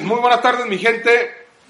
Muy buenas tardes, mi gente.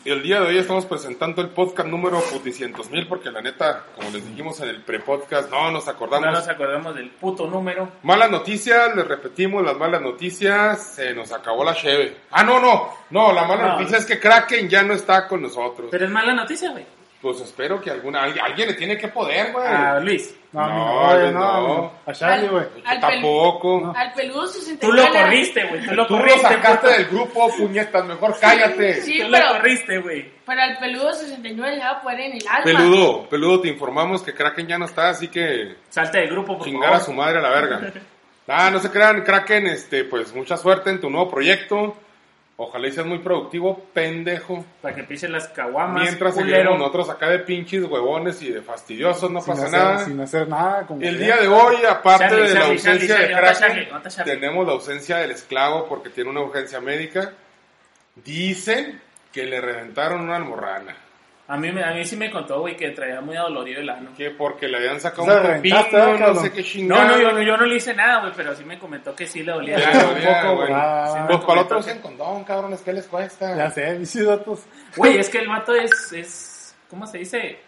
El día de hoy estamos presentando el podcast número puticientos mil porque la neta, como les dijimos en el pre-podcast, no nos acordamos. No nos acordamos del puto número. Malas noticias, les repetimos las malas noticias, se nos acabó la cheve. Ah, no, no, no, la mala No. noticia es que Kraken ya no está con nosotros. Pero es mala noticia, güey. Pues espero que alguna, alguien, le tiene que poder, güey. A Luis. No, No, no, yo no, no. A Charlie, güey. Tampoco. Al peludo 69. Tú lo corriste, güey. Tú lo Tú lo corriste. sacaste puto. del grupo, puñetas, mejor cállate. Sí, Tú pero- lo corriste, güey. Pero al peludo 69 le va a poner en el alma. Peludo, peludo, te informamos que Kraken ya no está, así que Salte del grupo, por chingar a favor. su madre a la verga. Ah, no se crean, Kraken, este, pues mucha suerte en tu nuevo proyecto. Ojalá y seas muy productivo, pendejo. Para que pisen las caguamas. Mientras culero. seguiremos nosotros acá de pinches huevones y de fastidiosos, no Sin pasa hacer, nada. sin hacer nada. como El día de hoy, aparte Charlie, de la ausencia Charlie, de. Kraken, tenemos la ausencia del esclavo porque tiene una urgencia médica. Dicen que le reventaron una almorrana. A mí, me- a mí sí me contó, güey, que traía muy adolorido el ano. Que porque le habían sacado O sea, un pepino, ¿verdad, no cabrón? sé qué No, chingada. no, yo, no, yo no le hice nada, güey, pero sí me comentó que sí le dolía. Ano ya, un poco, güey. Ah, Sí Pues para otros que- en condón, cabrones, ¿qué les cuesta? Ya sé, mis datos. Güey, es que el vato es, es ¿cómo se dice?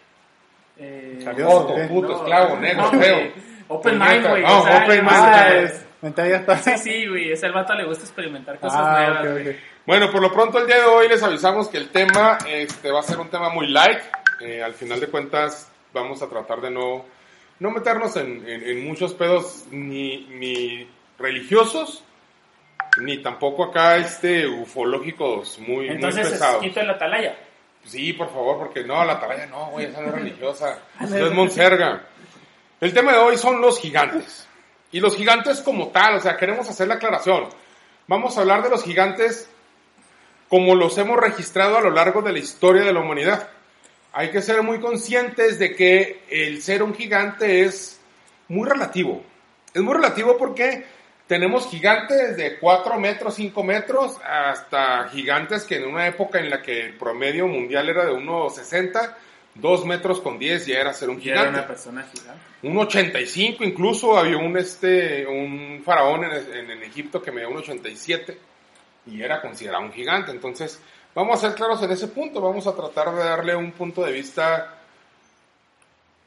Eh, puto, no, esclavo, negro, no, feo. Open mind, güey. No, o sea, open mind. vato- Ah, es. Mental ya está. Sí, sí, güey. Es el vato le gusta experimentar cosas Ah, nuevas. Bueno, por lo pronto el día de hoy les avisamos que el tema este, va a ser un tema muy light. Eh, al final de cuentas vamos a tratar de no, no meternos en, en- en muchos pedos ni, ni religiosos, ni tampoco acá este ufológicos muy, muy Entonces, pesados. quito el atalaya. Sí, por favor, porque no, la atalaya no, güey, esa no es religiosa. Eso es Monserga. El tema de hoy son los gigantes. Y los gigantes como tal, o sea, queremos hacer la aclaración. Vamos a hablar de los gigantes como los hemos registrado a lo largo de la historia de la humanidad. Hay que ser muy conscientes de que el ser un gigante es muy relativo. Es muy relativo porque tenemos gigantes de 4 metros, 5 metros, hasta gigantes que en una época en la que el promedio mundial era de 1,60, 2 metros con 10 ya era ser un Y era gigante. una persona gigante. Un 85 incluso, había un, este, un faraón en, en- en Egipto que medía un 87 y era considerado un gigante. Entonces, vamos a ser claros en ese punto, vamos a tratar de darle un punto de vista,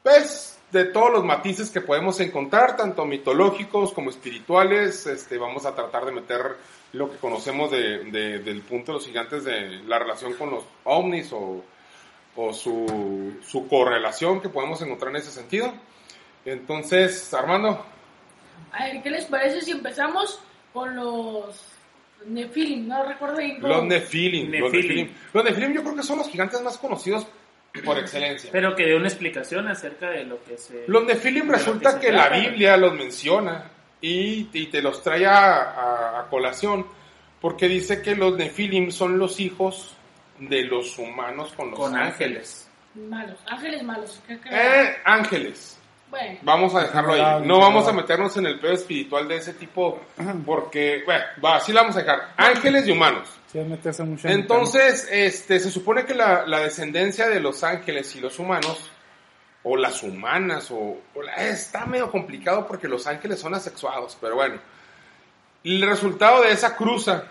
pues, de todos los matices que podemos encontrar, tanto mitológicos como espirituales. Este, vamos a tratar de meter lo que conocemos de- de- del punto de los gigantes, de la relación con los ovnis o, o su, su correlación que podemos encontrar en ese sentido. Entonces, Armando, A ver, ¿qué les parece si empezamos con los Nephilim? No recuerdo bien cómo. los Nephilim. Los Nephilim. Los Nephilim yo creo que son los gigantes más conocidos por excelencia. Pero que dé una explicación acerca de lo que se... Los Nephilim resulta que la. Biblia los menciona y, y te los trae a, a- a colación porque dice que los Nephilim son los hijos de los humanos con los Con ángeles. ángeles. Malos, ángeles malos. Eh, ángeles. Bueno, Vamos a dejarlo ahí. No vamos a meternos en el pedo espiritual de ese tipo porque, bueno, va, así la vamos a dejar. Ángeles y humanos. Entonces, este, se supone que la, la descendencia de los ángeles y los humanos, o las humanas, o, o la- está medio complicado porque los ángeles son asexuados, pero bueno. El resultado de esa cruza,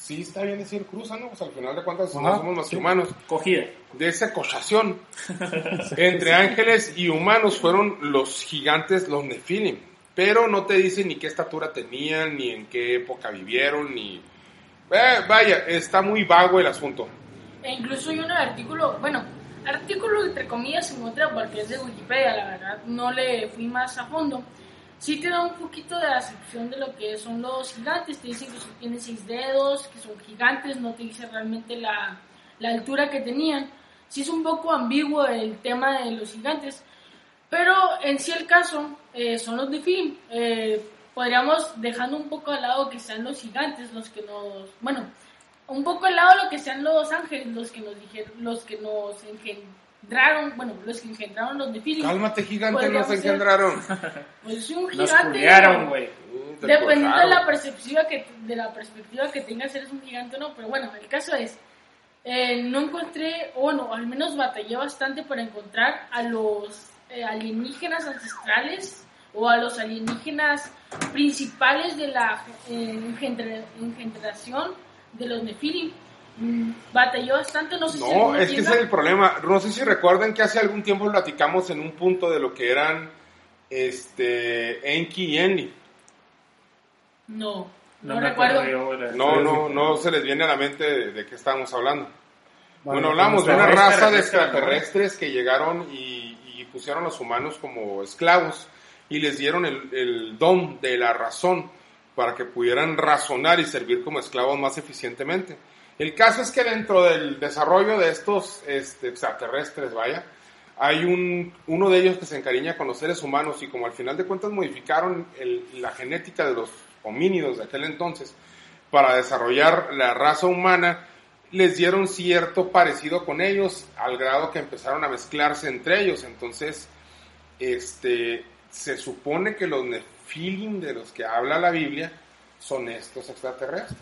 sí está bien decir cruza, ¿no? Pues al final de cuentas no Ajá, somos más sí. que humanos. Cogida. De esa cochación entre ángeles y humanos fueron los gigantes, los Nephilim. Pero no te dicen ni qué estatura tenían, ni en qué época vivieron, ni... Eh, vaya, está muy vago el asunto. e incluso hay un artículo, bueno, artículo entre comillas se encuentra porque es de Wikipedia, la verdad, no le fui más a fondo. Sí te da un poquito de descripción de lo que son los gigantes, te dicen que son- tienen seis dedos, que son gigantes, no te dice realmente la, la altura que tenían. Sí es un poco ambiguo el tema de los gigantes, pero en sí el caso eh, son los de film. Eh, podríamos dejando un poco al lado que sean los gigantes los que nos... Bueno, un poco al lado lo que sean los ángeles, los que nos dijeron, los que nos engendraron, bueno, los que engendraron los nefilim. Cálmate, gigante, Podríamos nos ser- engendraron. Pues un Nos gigante. culiaron, güey. Uh, Dependiendo de la perspectiva que de la perspectiva que tengas eres un gigante o no, pero bueno, el caso es eh, no encontré, o no, al menos batallé bastante para encontrar a los eh, alienígenas ancestrales o a los alienígenas principales de la eh, engendra- engendración de los Nefilim. Batallé bastante, no sé si No, es que ese es el problema. No sé si recuerdan que hace algún tiempo platicamos en un punto de lo que eran este Enki y Enli. No, no, recuerdo. No, no, no se les viene a la mente de, de qué estábamos hablando. Bueno, Bueno, hablamos de una raza de extraterrestre, extraterrestres que llegaron y, y pusieron a los humanos como esclavos y les dieron el, el don de la razón para que pudieran razonar y servir como esclavos más eficientemente. El caso es que dentro del desarrollo de estos este, extraterrestres, vaya, hay un, uno de ellos que se encariña con los seres humanos y como al final de cuentas modificaron el- la genética de los homínidos de aquel entonces para desarrollar la raza humana, les dieron cierto parecido con ellos al grado que empezaron a mezclarse entre ellos. Entonces, este, se supone que los nefilim de los que habla la Biblia son estos extraterrestres.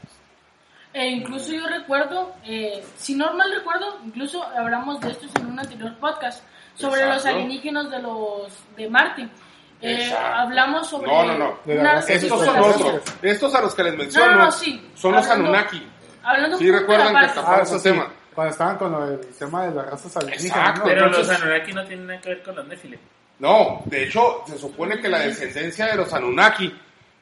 E incluso yo recuerdo, eh, si no mal recuerdo, incluso hablamos de estos en un anterior podcast sobre Exacto. los alienígenas de los de Marte. Eh, hablamos sobre No, no, no. Estos son otros. Estos a los que les menciono No, no, no, sí. son los Hablando- Anunnaki. Hablando Sí, recuerdan de que está- Ah, al sí, tema. Cuando estaban con el tema de las razas alienígenas, Exacto. ¿no? Pero Entonces- los Anunnaki no tienen nada que ver con los Nephilim. No, de hecho, se supone que la descendencia de los Anunnaki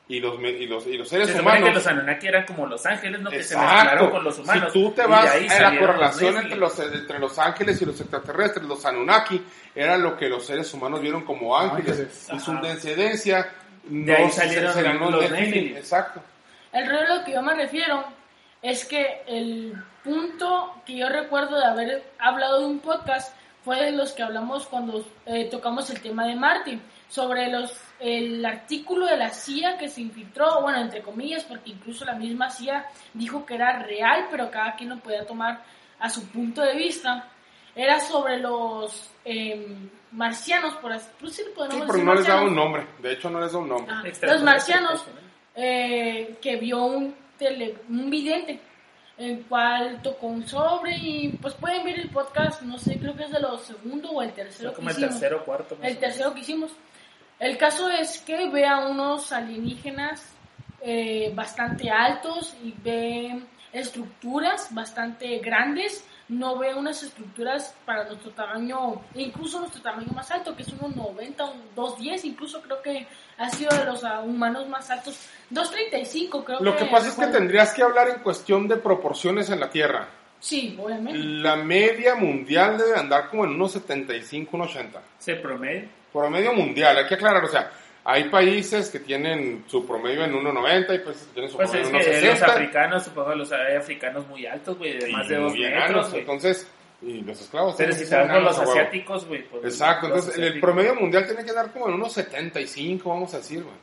y los, me- y los, y los seres Se humanos que los Anunnaki eran como los ángeles, ¿no? Que se mezclaron con los humanos. Si tú te vas a la correlación los entre los, entre los ángeles y los extraterrestres, los Anunnaki, era lo que los seres humanos vieron como ángeles. Ángeles. Y su descendencia De ahí no salieron serán los. Exacto. El rollo a lo que yo me refiero es que el punto que yo recuerdo de haber hablado de un podcast fue de los que hablamos cuando eh, tocamos el tema de Marte, sobre los el artículo de la CIA que se infiltró, bueno, entre comillas, porque incluso la misma CIA dijo que era real, pero cada quien lo podía tomar a su punto de vista. Era sobre los em, marcianos, por así pues sí, podemos Sí, decir pero no les da un nombre. De hecho, no les da un nombre. Ah, los marcianos ¿no? eh, que vio un, tele, un vidente el cual tocó un sobre y pues pueden ver el podcast, no sé, creo que es de los segundo o el tercero Fue que como el tercero o cuarto. El tercero que hicimos. El caso es que ve a unos alienígenas eh, bastante altos y ve estructuras bastante grandes. No ve unas estructuras para nuestro tamaño, incluso nuestro tamaño más alto, que es unos 90, un 210, incluso creo que ha sido de los ah, humanos más altos. 235 creo Lo que pasa es que tendrías que hablar en cuestión de proporciones en la Tierra. Sí, obviamente. La media mundial debe andar como en unos 75, unos 80. Se promedio. Promedio mundial, hay que aclarar, o sea, hay países que tienen su promedio en 1,90 y países que tienen su Pues promedio es en que los 1,60. africanos, supongo los hay africanos muy altos, güey, de más de y dos muy metros, enanos, güey. entonces, y los esclavos. Pero si ser estamos los asiáticos, güey. pues, Exacto, los entonces el promedio mundial tiene que dar como en unos 75, vamos a decir, güey.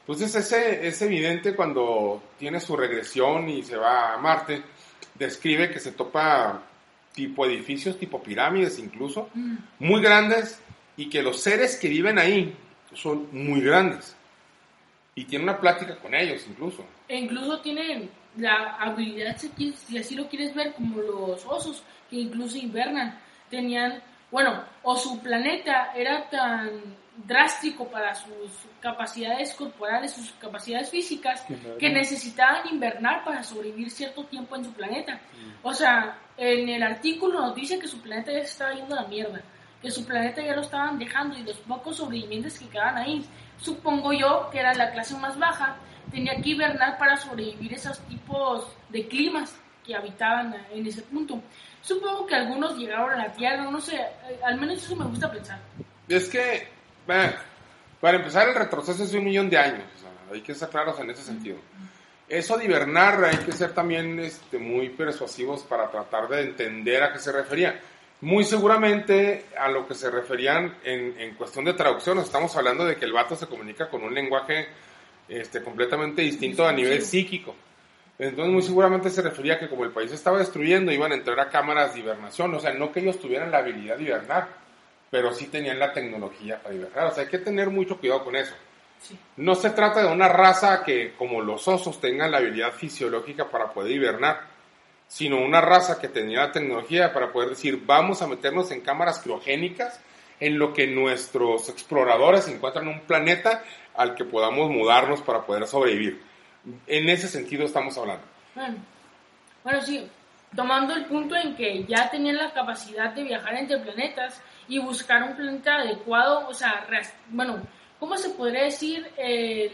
Entonces ese, es evidente cuando tiene su regresión y se va a Marte, describe que se topa tipo edificios, tipo pirámides incluso, Mm. muy grandes y que los seres que viven ahí son muy grandes. Y tiene una plática con ellos incluso. E incluso tienen la habilidad, si, así lo quieres ver, como los osos, que incluso invernan. Tenían, bueno, o su planeta era tan drástico para sus capacidades corporales, sus capacidades físicas, que necesitaban invernar para sobrevivir cierto tiempo en su planeta. O sea, en el artículo nos dice que su planeta ya se estaba yendo a la mierda, que su planeta ya lo estaban dejando y los pocos sobrevivientes que quedaban ahí, supongo yo que era la clase más baja, tenía que hibernar para sobrevivir esos tipos de climas que habitaban en ese punto. Supongo que algunos llegaron a la Tierra, no sé, eh, al menos eso me gusta pensar. Es que, para empezar, el retroceso es de un millón de años. o sea, hay que ser claros en ese sentido. Eso de hibernar hay que ser también este, muy persuasivos para tratar de entender a qué se refería. Muy seguramente a lo que se referían en, en cuestión de traducción. Estamos hablando de que el vato se comunica con un lenguaje este, completamente distinto a nivel psíquico. Entonces muy seguramente se refería a que como el país estaba destruyendo, iban a entrar a cámaras de hibernación. O sea, no que ellos tuvieran la habilidad de hibernar, pero sí tenían la tecnología para hibernar. O sea, hay que tener mucho cuidado con eso. Sí. No se trata de una raza que, como los osos, tengan la habilidad fisiológica para poder hibernar, sino una raza que tenía la tecnología para poder decir, vamos a meternos en cámaras criogénicas en lo que nuestros exploradores encuentran un planeta al que podamos mudarnos para poder sobrevivir. En ese sentido estamos hablando. Bueno, sí, tomando el punto en que ya tenían la capacidad de viajar entre planetas y buscar un planeta adecuado, o sea, bueno, ¿cómo se podría decir el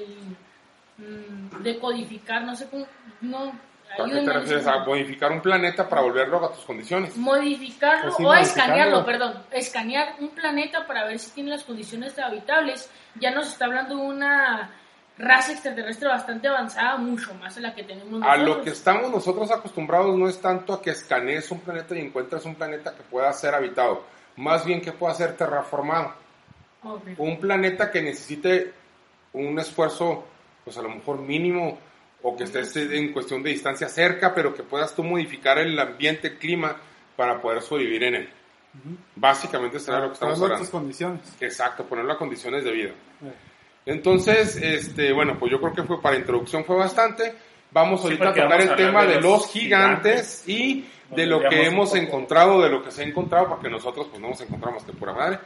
mm, decodificar? No sé cómo, no, ¿A qué te refieres? A modificar un planeta para volverlo a tus condiciones. modificarlo Pues sí, o escanearlo, perdón, escanear un planeta para ver si tiene las condiciones habitables. Ya nos está hablando de una raza extraterrestre bastante avanzada, mucho más de la que tenemos A nosotros. lo que estamos nosotros acostumbrados no es tanto a que escanees un planeta y encuentres un planeta que pueda ser habitado, más bien que pueda ser terraformado. Ok. Un planeta que necesite un esfuerzo, pues a lo mejor mínimo, o que estés en cuestión de distancia cerca, pero que puedas tú modificar el ambiente, el clima, para poder sobrevivir en él. Básicamente será lo que estamos hablando. tus condiciones. Exacto, ponerlo a condiciones de vida. Eh. Entonces, este, bueno, pues yo creo que fue para introducción fue bastante. Vamos Sí, ahorita a tocar el tema de de los los gigantes y de lo que hemos encontrado, de lo que se ha encontrado, porque nosotros pues no nos encontramos de pura madre,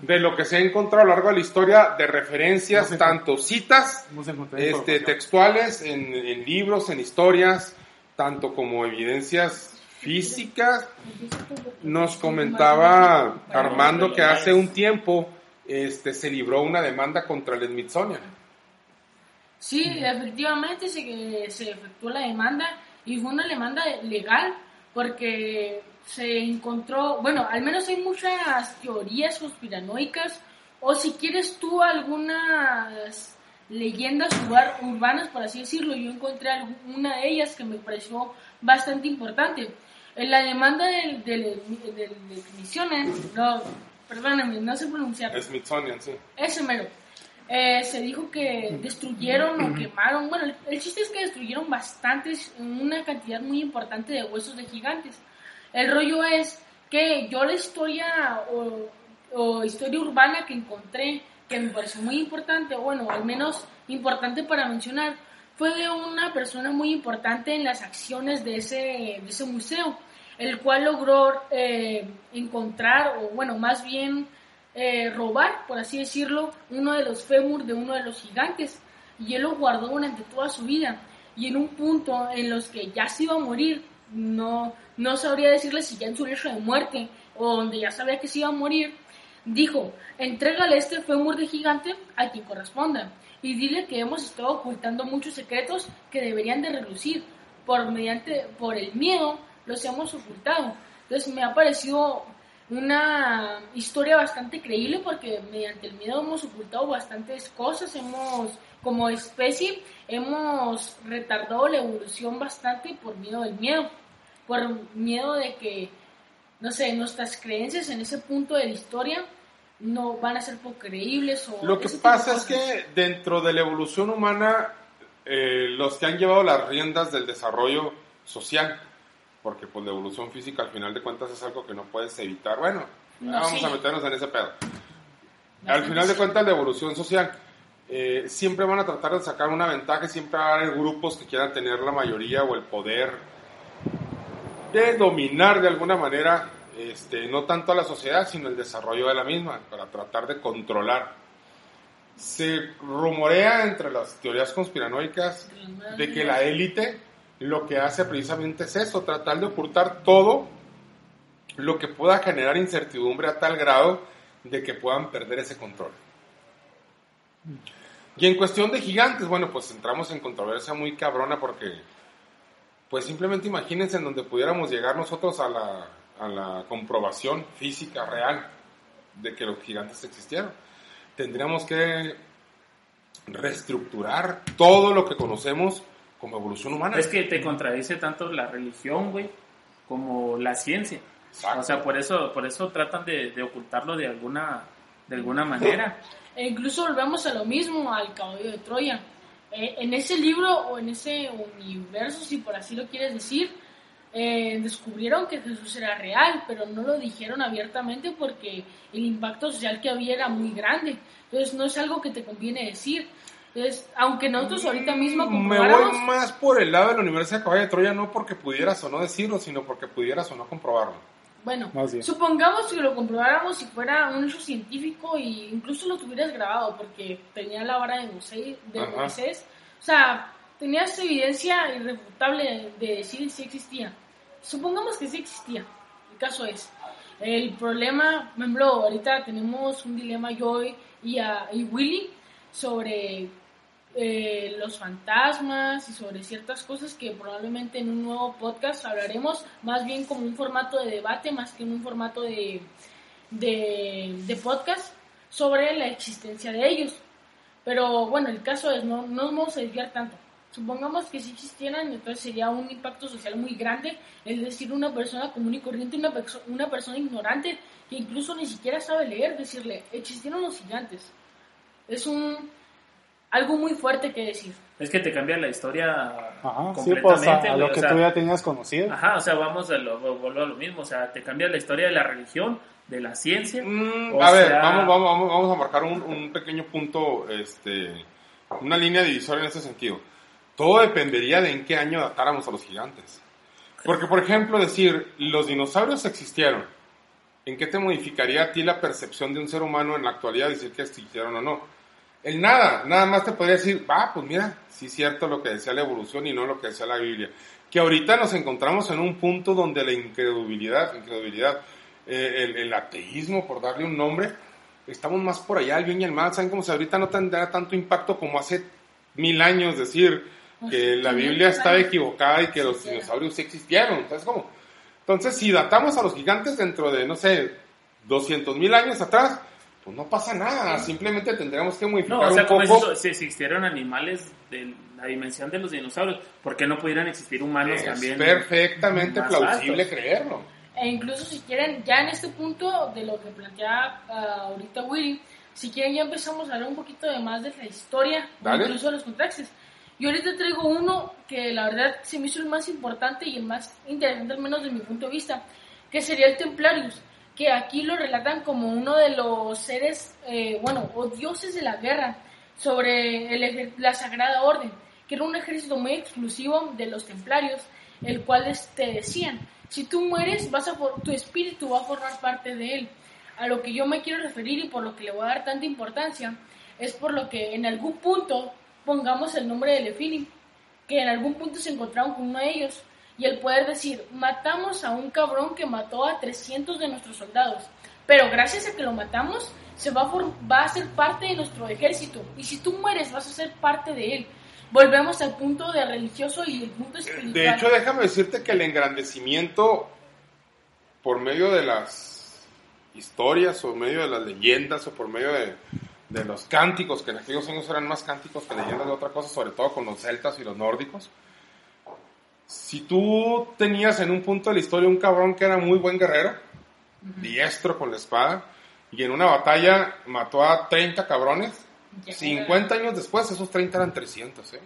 de lo que se ha encontrado a lo largo de la historia de referencias, tanto citas este, textuales en, en libros, en historias, tanto como evidencias físicas. Nos comentaba Armando que hace un tiempo este, se libró una demanda contra el Smithsonian. Sí, efectivamente se, se efectuó la demanda y fue una demanda legal porque se encontró, bueno, al menos hay muchas teorías conspiranoicas o si quieres tú algunas leyendas urba- urbanas, por así decirlo, yo encontré una de ellas que me pareció bastante importante. En la demanda del, del, del, no, perdónenme, no sé pronunciar. Smithsonian, sí. Ese mero. Eh, se dijo que destruyeron o quemaron. Bueno, el, el chiste es que destruyeron bastantes, una cantidad muy importante de huesos de gigantes. El rollo es que yo la historia o, o historia urbana que encontré, que me pareció muy importante, bueno, al menos importante para mencionar, fue de una persona muy importante en las acciones de ese, de ese museo, el cual logró eh, encontrar, o bueno, más bien eh, robar, por así decirlo, uno de los fémur de uno de los gigantes. Y él lo guardó durante toda su vida. Y en un punto en los que ya se iba a morir, no, no sabría decirle si ya en su lecho de muerte o donde ya sabía que se iba a morir, dijo, entrégale este fémur de gigante a quien corresponda y dile que hemos estado ocultando muchos secretos que deberían de relucir. Por, mediante, por el miedo los hemos ocultado. Entonces me ha parecido una historia bastante creíble porque mediante el miedo hemos ocultado bastantes cosas, hemos como especie hemos retardado la evolución bastante por miedo del miedo, por miedo de que, no sé, nuestras creencias en ese punto de la historia no van a ser poco creíbles o Lo que pasa es que dentro de la evolución humana, eh, los que han llevado las riendas del desarrollo social, porque pues la evolución física al final de cuentas es algo que no puedes evitar. Bueno, No, vamos sí. a meternos en ese pedo. Al Bastante final de cuentas la evolución social eh, siempre van a tratar de sacar una ventaja, siempre va a haber grupos que quieran tener la mayoría o el poder de dominar de alguna manera este, no tanto a la sociedad, sino el desarrollo de la misma, para tratar de controlar. Se rumorea entre las teorías conspiranoicas de que la élite lo que hace precisamente es eso, tratar de ocultar todo lo que pueda generar incertidumbre a tal grado de que puedan perder ese control. Y en cuestión de gigantes, bueno, pues entramos en controversia muy cabrona porque, pues simplemente imagínense en donde pudiéramos llegar nosotros a la, a la comprobación física real de que los gigantes existieron. Tendríamos que reestructurar todo lo que conocemos como evolución humana. Es que te contradice tanto la religión, güey, como la ciencia. Exacto. O sea, por eso, por eso tratan de, de ocultarlo de alguna, de alguna manera. E incluso volvemos a lo mismo, al caballo de Troya. eh, en ese libro o en ese universo, si por así lo quieres decir, eh, descubrieron que Jesús era real, pero no lo dijeron abiertamente porque el impacto social que había era muy grande. Entonces no es algo que te conviene decir. Entonces, aunque nosotros ahorita mismo Mm, Me voy más por el lado de la Universidad de Caballo de Troya, no porque pudieras o no decirlo, sino porque pudieras o no comprobarlo. bueno, supongamos que lo comprobáramos si fuera un hecho científico e incluso lo tuvieras grabado porque tenía la vara de Moisés, de. Moisés. o sea, tenías evidencia irrefutable de decir si existía. Supongamos que sí existía. El caso es, el problema, por ejemplo, ahorita tenemos un dilema yo y, a- y Willy sobre eh, los fantasmas y sobre ciertas cosas que probablemente en un nuevo podcast hablaremos más bien como un formato de debate más que un formato de, de, de podcast sobre la existencia de ellos. Pero bueno, el caso es, no, no nos vamos a desviar tanto. Supongamos que si existieran, entonces sería un impacto social muy grande, es decir, una persona común y corriente, una, perso- una persona ignorante que incluso ni siquiera sabe leer, decirle, existieron los gigantes. Es un algo muy fuerte que decir. Es que te cambia la historia Ajá, sí, pues completamente. a, a lo o que sea, tú ya tenías conocido. Ajá, o sea, vamos a lo, vuelvo a lo mismo, o sea, te cambia la historia de la religión, de la ciencia. Mm, a ver, sea- vamos, vamos, vamos a marcar un, un pequeño punto, este, una línea divisoria en ese sentido. Todo dependería de en qué año datáramos a los gigantes. Porque, por ejemplo, decir, los dinosaurios existieron, ¿en qué te modificaría a ti la percepción de un ser humano en la actualidad decir que existieron o no? El nada, nada más te podría decir, va, pues mira, sí es cierto lo que decía la evolución y no lo que decía la Biblia. Que ahorita nos encontramos en un punto donde la incredulidad, incredulidad eh, el, el ateísmo, por darle un nombre, estamos más por allá, el bien y el mal, saben como si ahorita no tendrá tanto impacto como hace mil años decir que la Biblia estaba equivocada y que los dinosaurios sí existieron, entonces como, entonces si datamos a los gigantes dentro de, no sé, 200 mil años atrás, pues no pasa nada, simplemente tendríamos que modificar No, o sea, un como poco. dices, si existieron animales de la dimensión de los dinosaurios, ¿por qué no pudieran existir humanos es también? perfectamente plausible altos? creerlo. E incluso si quieren, ya en este punto de lo que plantea ah, ahorita Willy, si quieren ya empezamos a hablar un poquito de más de la historia, Dale. incluso de los contextos. Yo ahorita traigo uno que la verdad se me hizo el más importante y el más interesante, al menos de mi punto de vista, que sería el Templarius, que aquí lo relatan como uno de los seres, eh, bueno, o dioses de la guerra sobre el la Sagrada Orden, que era un ejército muy exclusivo de los Templarios, el cual te decían, si tú mueres, vas a for- tu espíritu va a formar parte de él. A lo que yo me quiero referir y por lo que le voy a dar tanta importancia, es por lo que en algún punto pongamos el nombre de Lefini, que en algún punto se encontraron con uno de ellos, y el poder decir, matamos a un cabrón que mató a 300 de nuestros soldados, pero gracias a que lo matamos, se va a, va a ser parte de nuestro ejército, y si tú mueres, vas a ser parte de él. Volvemos al punto de religioso y el punto espiritual. De hecho, déjame decirte que el engrandecimiento por medio de las historias o medio de las leyendas o por medio de, de los cánticos, que en aquellos años eran más cánticos que leyendas de otra cosa, sobre todo con los celtas y los nórdicos. Si tú tenías en un punto de la historia un cabrón que era muy buen guerrero, diestro con la espada, y en una batalla mató a 30 cabrones, Ya. 50 años después esos 30 eran 300, ¿eh?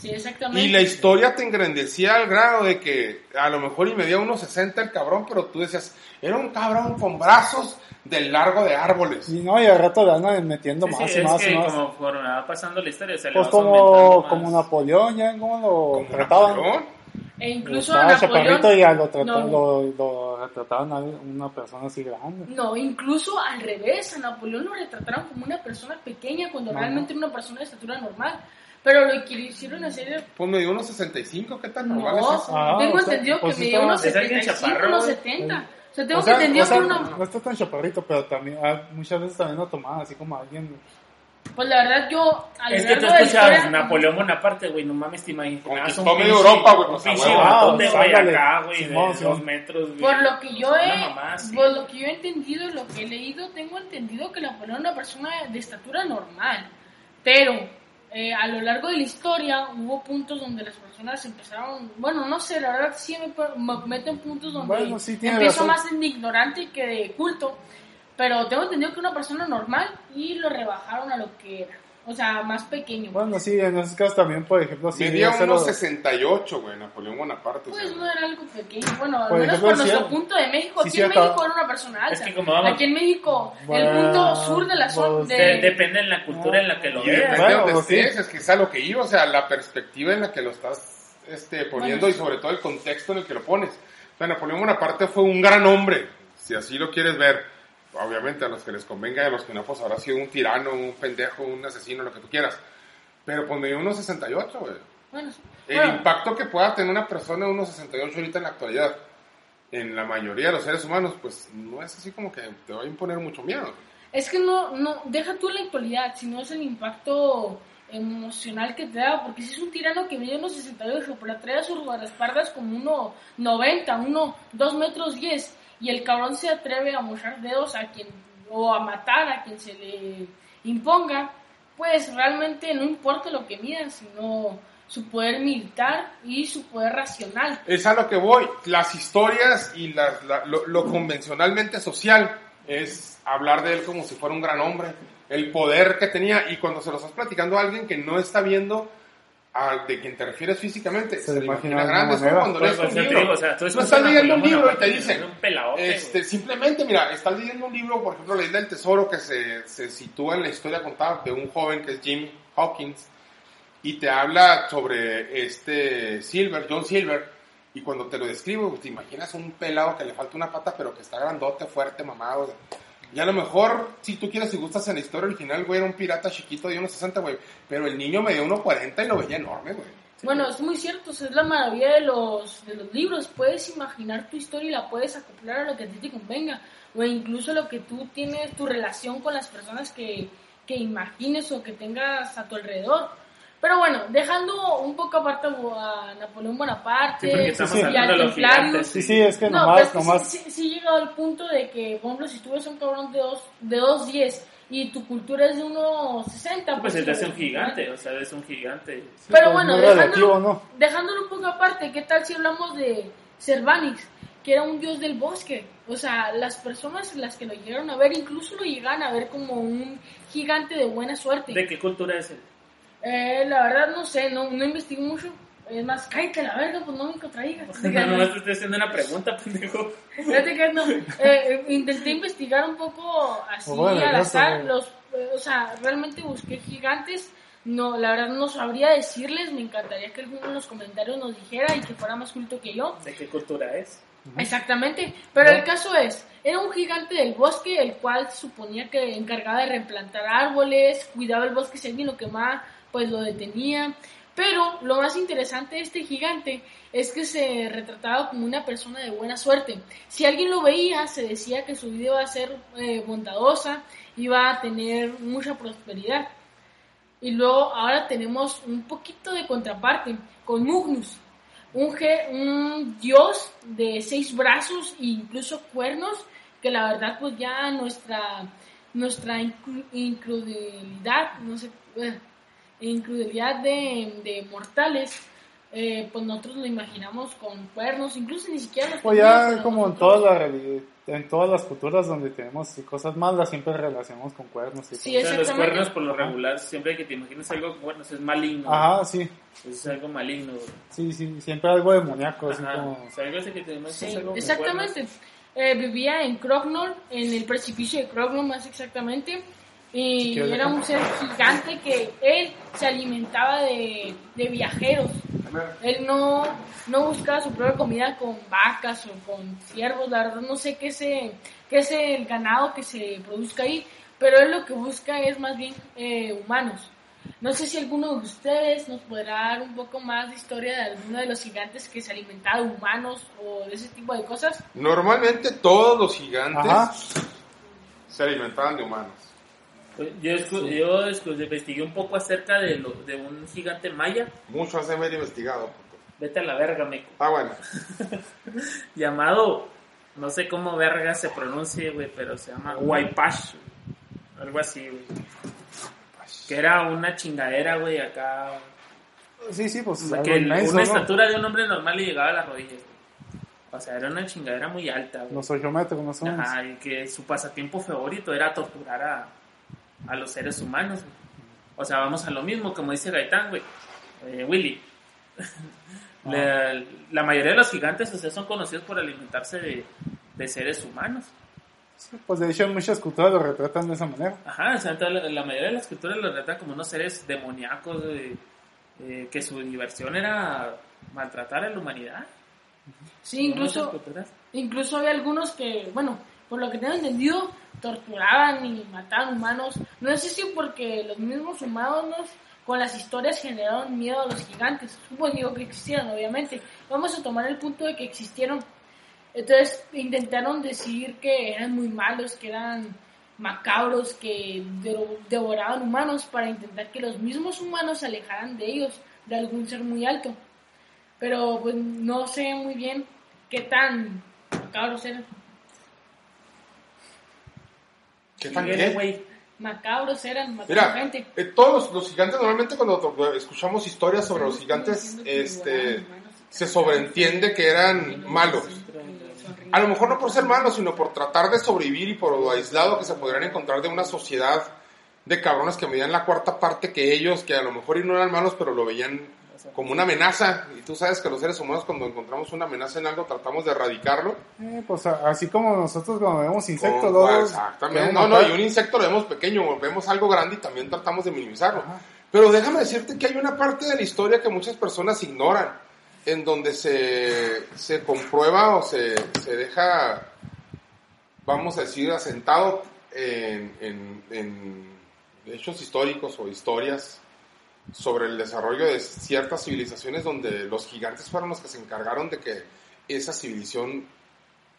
Sí, exactamente. Y la historia te engrandecía al grado de que a lo mejor y medía unos 60 el cabrón, pero tú decías, era un cabrón con brazos del largo de árboles. Y no, y al rato le andan metiendo Sí, sí, más y es más que y más. como va pasando la historia, se le Pues va como, como Napoleón, ya cómo lo Como trataban. Napoleón. E incluso a Estaba Napoleón. chaparrito y ya lo, trata- No. lo, lo retrataban a una persona así grande. No, incluso al revés, a Napoleón lo retrataron como una persona pequeña cuando No, realmente era una persona de estatura normal. Pero lo que hicieron hacer Pues me dio unos 65, ¿qué tan normal no, es eso? Ah, tengo o sea, entendido pues que me dio unos Es alguien 75, chaparro, unos güey. 70. O sea, tengo O sea, entendido o sea, que uno... no está tan chaparrito, pero también ah, muchas veces también lo tomaban así como alguien. Pues la verdad yo, a lo Es que tú de escuchabas. Napoleón Bonaparte, güey, no mames, te imaginas. Conquistó medio Europa, güey, pues, a pinche de Ah, güey acá, güey, de dos metros, güey. Por lo que yo he, mamá, sí. por lo que yo he entendido y lo que he leído, tengo entendido que Napoleón era una persona de estatura normal. Pero eh, a lo largo de la historia hubo puntos donde las personas empezaron, bueno, no sé, la verdad sí me, me meto en puntos donde Bueno, sí, tiene empiezo razón. más en ignorante que de culto. Pero tengo entendido que una persona normal y lo rebajaron a lo que era. o sea, más pequeño. Bueno, sí, en esos casos también, por ejemplo, sí. Medía unos 68, güey, Napoleón Bonaparte. o sea, Pues no era algo pequeño. Bueno, al Por menos ejemplo, por sí nuestro era- punto de México. sí, Aquí sí, en México era una persona alta. Es que como vamos- Aquí en México, el Bueno, punto sur de la zona. pues, de- De- depende en la cultura en la que lo veas. depende Bueno, de donde pues, sí. estés, es que es a lo que iba, o sea, la perspectiva en la que lo estás este, poniendo Bueno. y sobre todo el contexto en el que lo pones. O sea, Napoleón Bonaparte fue un gran hombre, si así lo quieres ver. Obviamente a los que les convenga y a los que no, pues habrá sido un tirano, un pendejo, un asesino, lo que tú quieras. Pero pues me dio unos 68, güey. Bueno. El Bueno, impacto que pueda tener una persona de unos 68 ahorita en la actualidad, en la mayoría de los seres humanos, pues no es así como que te va a imponer mucho miedo. Es que no, no, deja tú la actualidad, sino es el impacto emocional que te da, porque si es un tirano que mide unos 68, pero trae a sus guardaespaldas como uno 90, uno 2 metros 10, y el cabrón se atreve a mochar dedos a quien, o a matar a quien se le imponga, pues realmente no importa lo que mida, sino su poder militar y su poder racional. Es a lo que voy. Las historias y la- lo, lo convencionalmente social es hablar de él como si fuera un gran hombre, el poder que tenía. Y cuando se lo estás platicando a alguien que no está viendo a, de quien te refieres físicamente, se, imagina imagina de grande. Es como cuando Pues, lees pues, un te libro. o sea, tú Tú escuchas estás leyendo un libro y te dicen, este, simplemente, mira, estás leyendo un libro, por ejemplo, Isla del Tesoro, que se, se sitúa en la historia contada de un joven que es Jim Hawkins, y te habla sobre este Silver, John Silver, y cuando te lo describo, te imaginas un pelado que le falta una pata, pero que está grandote, fuerte, mamado. Y a lo mejor, si tú quieres, si gustas en la historia original, güey, era un pirata chiquito de unos 60, güey, pero el niño me dio 1.40 y lo veía enorme, güey. Bueno, es muy cierto, es la maravilla de los, de los libros. Puedes imaginar tu historia y la puedes acoplar a lo que a ti te convenga. O incluso lo que tú tienes, tu relación con las personas que, que imagines o que tengas a tu alrededor. Pero bueno, dejando un poco aparte a Napoleón Bonaparte Sí, y a los gigantes. Sí, sí, es que No, nomás, pero es que nomás. sí, sí, sí he llegado al punto de que, por ejemplo, si tú eres un cabrón de 2 de dos diez y tu cultura es de 1.60, Pues él es un pues, gigante, o sea, es un gigante. Pero pues, bueno, dejándolo, relativo, ¿no? dejándolo un poco aparte, ¿qué tal si hablamos de Cervantes, que era un dios del bosque? O sea, las personas las que lo llegaron a ver, incluso lo llegan a ver como un gigante de buena suerte. ¿De qué cultura es él? Eh, la verdad no sé, no, no investigo mucho. Es más, cállate la verga, pues no me contradigas. No, no, te estoy haciendo una pregunta, pendejo. Fíjate que no. Eh, eh, intenté investigar un poco así Bueno, al azar. Los, eh, o sea, realmente busqué gigantes. No, la verdad no sabría decirles. Me encantaría que alguno en los comentarios nos dijera y que fuera más culto que yo. ¿De qué cultura es? Exactamente. Pero No. el caso es, era un gigante del bosque, el cual se suponía que encargaba de replantar árboles, cuidaba el bosque si alguien lo quemaba, pues lo detenía. Pero lo más interesante de este gigante es que se retrataba como una persona de buena suerte. Si alguien lo veía, se decía que su vida iba a ser eh, bondadosa, iba a tener mucha prosperidad. Y luego ahora tenemos un poquito de contraparte con Mugnus, un, un dios de seis brazos e incluso cuernos, que la verdad pues ya nuestra, nuestra incredulidad, no sé, eh, incredulidad de, de mortales, eh, pues nosotros lo imaginamos con cuernos, incluso ni siquiera los Pues ya como en todas las en todas las culturas donde tenemos cosas malas siempre relacionamos con cuernos y Sí, O sea, los cuernos por lo regular, siempre que te imaginas algo con cuernos es maligno. Ajá, sí, Es algo maligno. güey. sí, sí, siempre algo demoníaco, así como... O sea, algo así que te imaginas Sí, algo con exactamente. Eh, vivía en Crognor, en el precipicio de Crognor más exactamente. Y Sí, era un ser gigante que él se alimentaba de, de viajeros. Él no, no buscaba su propia comida con vacas o con ciervos. La verdad no sé qué es, eh, qué es el ganado que se produzca ahí. Pero él lo que busca es más bien eh, humanos. No sé si alguno de ustedes nos podrá dar un poco más de historia de alguno de los gigantes que se alimentaba de humanos o de ese tipo de cosas. Normalmente todos los gigantes Ajá. se alimentaban de humanos. Yo, escu- yo escu- investigué un poco acerca de, lo, de un gigante maya. Mucho has de haber investigado. puto. Vete a la verga, meco. Ah, bueno. Llamado, no sé cómo verga se pronuncie, güey, pero se llama Waipash. Algo así, güey. Que era una chingadera, güey, acá. Sí, sí, pues O sea, algo que el- inmenso, una ¿no? estatura de un hombre normal le llegaba a las rodillas. güey. O sea, era una chingadera muy alta, güey. Los ocho metros más o menos. Ajá, y que su pasatiempo favorito era torturar a, a los seres humanos. güey. O sea, vamos a lo mismo, como dice Gaitán, güey. Eh, Willy. la, la mayoría de los gigantes, o sea, son conocidos por alimentarse de, de seres humanos. Sí, pues de hecho muchas culturas lo retratan de esa manera. Ajá, o sea, entonces, la, la mayoría de las culturas los retratan como unos seres demoníacos, eh, que su diversión era maltratar a la humanidad. Sí, incluso, incluso había algunos que, bueno, por lo que tengo entendido, torturaban y mataban humanos. No sé si porque los mismos humanos con las historias generaron miedo a los gigantes. Supongo que existieron, obviamente. Vamos a tomar el punto de que existieron. Entonces intentaron decir que eran muy malos, que eran macabros, que de- devoraban humanos para intentar que los mismos humanos se alejaran de ellos, de algún ser muy alto. Pero pues no sé muy bien qué tan macabros eran. ¿Qué tan qué? güey. Macabros eran, Mira, eh, todos los, gigantes, normalmente cuando to- escuchamos historias sobre los gigantes, este, se sobreentiende que eran malos. A lo mejor no por ser malos, sino por tratar de sobrevivir y por lo aislado que se podrían encontrar de una sociedad de cabrones que medían la cuarta parte que ellos, que a lo mejor y no eran malos, pero lo veían como una amenaza. Y tú sabes que los seres humanos cuando encontramos una amenaza en algo tratamos de erradicarlo. Eh, pues a- así como nosotros cuando vemos insectos, Con- exactamente. No, no, y un insecto lo vemos pequeño, vemos algo grande y también tratamos de minimizarlo. Ajá. Pero déjame decirte que hay una parte de la historia que muchas personas ignoran, en donde se, se comprueba o se, se deja, vamos a decir, asentado en, en- en hechos históricos o historias sobre el desarrollo de ciertas civilizaciones donde los gigantes fueron los que se encargaron de que esa civilización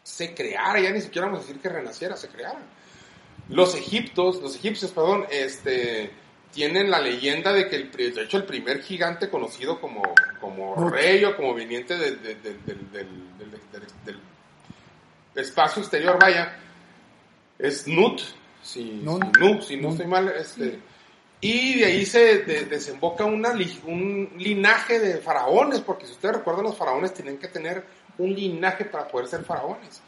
se creara, ya ni siquiera vamos a decir que renaciera, se creara. Los egiptos, los egipcios, perdón, este, tienen la leyenda de que el, de hecho el primer gigante conocido como, como rey o como viniente de- de- de- del, espacio exterior, vaya, es Nut, si, Nun. si, Nu, si no Nun. estoy mal, este, y de ahí se de- desemboca una, un linaje de faraones, porque si ustedes recuerdan, los faraones tienen que tener un linaje para poder ser faraones.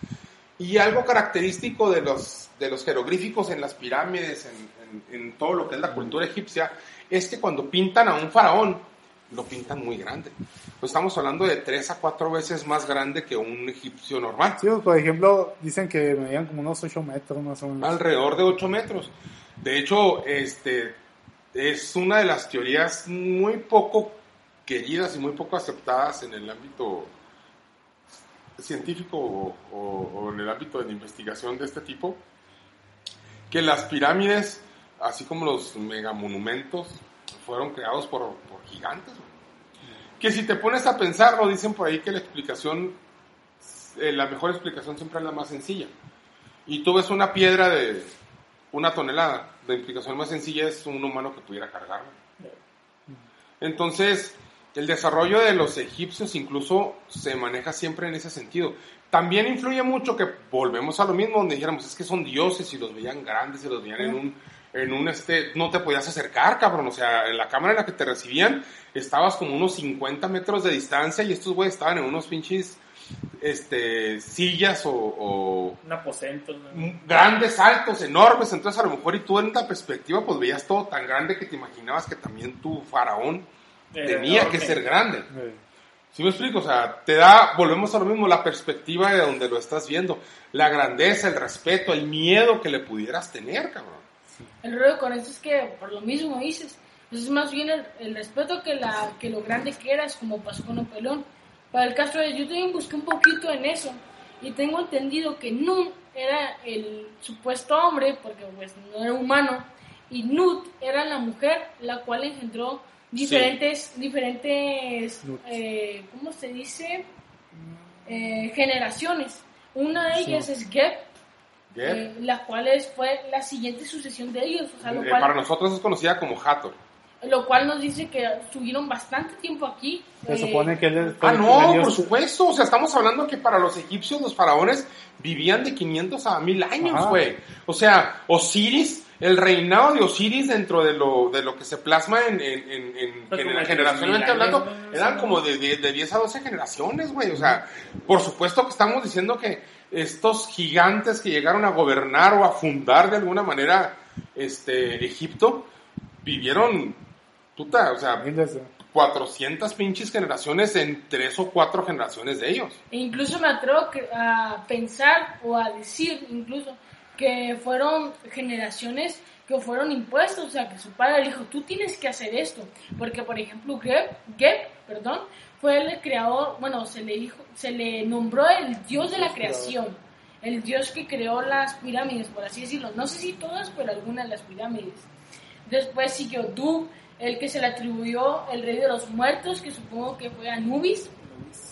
Y algo característico de los, de los jeroglíficos en las pirámides, en, en- en todo lo que es la cultura egipcia, es que cuando pintan a un faraón, lo pintan muy grande. Pues estamos hablando de tres a cuatro veces más grande que un egipcio normal. Sí, pues, por ejemplo, dicen que medían como unos 8 metros más o menos. alrededor de 8 metros. De hecho, este es una de las teorías muy poco queridas y muy poco aceptadas en el ámbito científico o, en el ámbito de la investigación de este tipo, que las pirámides, así como los megamonumentos, fueron creados por, gigantes. Que si te pones a pensarlo, dicen por ahí que la explicación, eh, la mejor explicación siempre es la más sencilla. Y tú ves una piedra de una tonelada, la implicación más sencilla es un humano que pudiera cargarla. Entonces, el desarrollo de los egipcios incluso se maneja siempre en ese sentido. También influye mucho que volvemos a lo mismo, donde dijéramos, es que son dioses y los veían grandes y los veían en un, en un este, no te podías acercar, cabrón. O sea, en la cámara en la que te recibían, estabas como unos 50 metros de distancia y estos güeyes estaban en unos pinches, este, sillas o- o Un aposento. ¿no? grandes, altos, enormes, entonces a lo mejor y tú en la perspectiva pues veías todo tan grande que te imaginabas que también tu faraón Eh, tenía que ser grande. Eh, ¿Sí me explico? O sea, te da, volvemos a lo mismo, la perspectiva de donde lo estás viendo, la grandeza, el respeto, el miedo que le pudieras tener, cabrón. El rollo con eso es que, por lo mismo dices, pues es más bien el, el respeto que, la, que lo grande que eras, como pasó con Opelón. Para el caso de, yo también busqué un poquito en eso, y tengo entendido que Nun era el supuesto hombre, porque pues no era humano, y Nut era la mujer, la cual engendró diferentes, diferentes, eh, ¿cómo se dice? Eh, generaciones. Una de ellas es Geb, ¿Qué? eh, la cual es, fue la siguiente sucesión de ellos, o sea, lo, Eh, cual, para nosotros es conocida como Hathor. Lo cual nos dice que estuvieron bastante tiempo aquí. se eh, supone que él Ah, no, por supuesto. O sea, estamos hablando que para los egipcios los faraones vivían de 500 a 1000 años, güey. O sea, Osiris, el reinado de Osiris dentro de lo, de lo que se plasma en, en, en, generacionalmente 10,000 años, hablando, eran como de, de, de 10 a 12 generaciones, güey. O sea, por supuesto que estamos diciendo que estos gigantes que llegaron a gobernar o a fundar de alguna manera este Egipto, vivieron, puta, o sea, Miles de- 400 pinches generaciones en tres o cuatro generaciones de ellos. E incluso me atrevo a pensar o a decir incluso que fueron generaciones que fueron impuestos, o sea, que su padre le dijo, tú tienes que hacer esto, porque por ejemplo Geb, Geb, perdón, fue el creador, bueno, se le dijo, se le nombró el dios de la creación, el dios que creó las pirámides, por así decirlo, no sé si todas, pero algunas de las pirámides. Después siguió Du, el que se le atribuyó el rey de los muertos, que supongo que fue Anubis,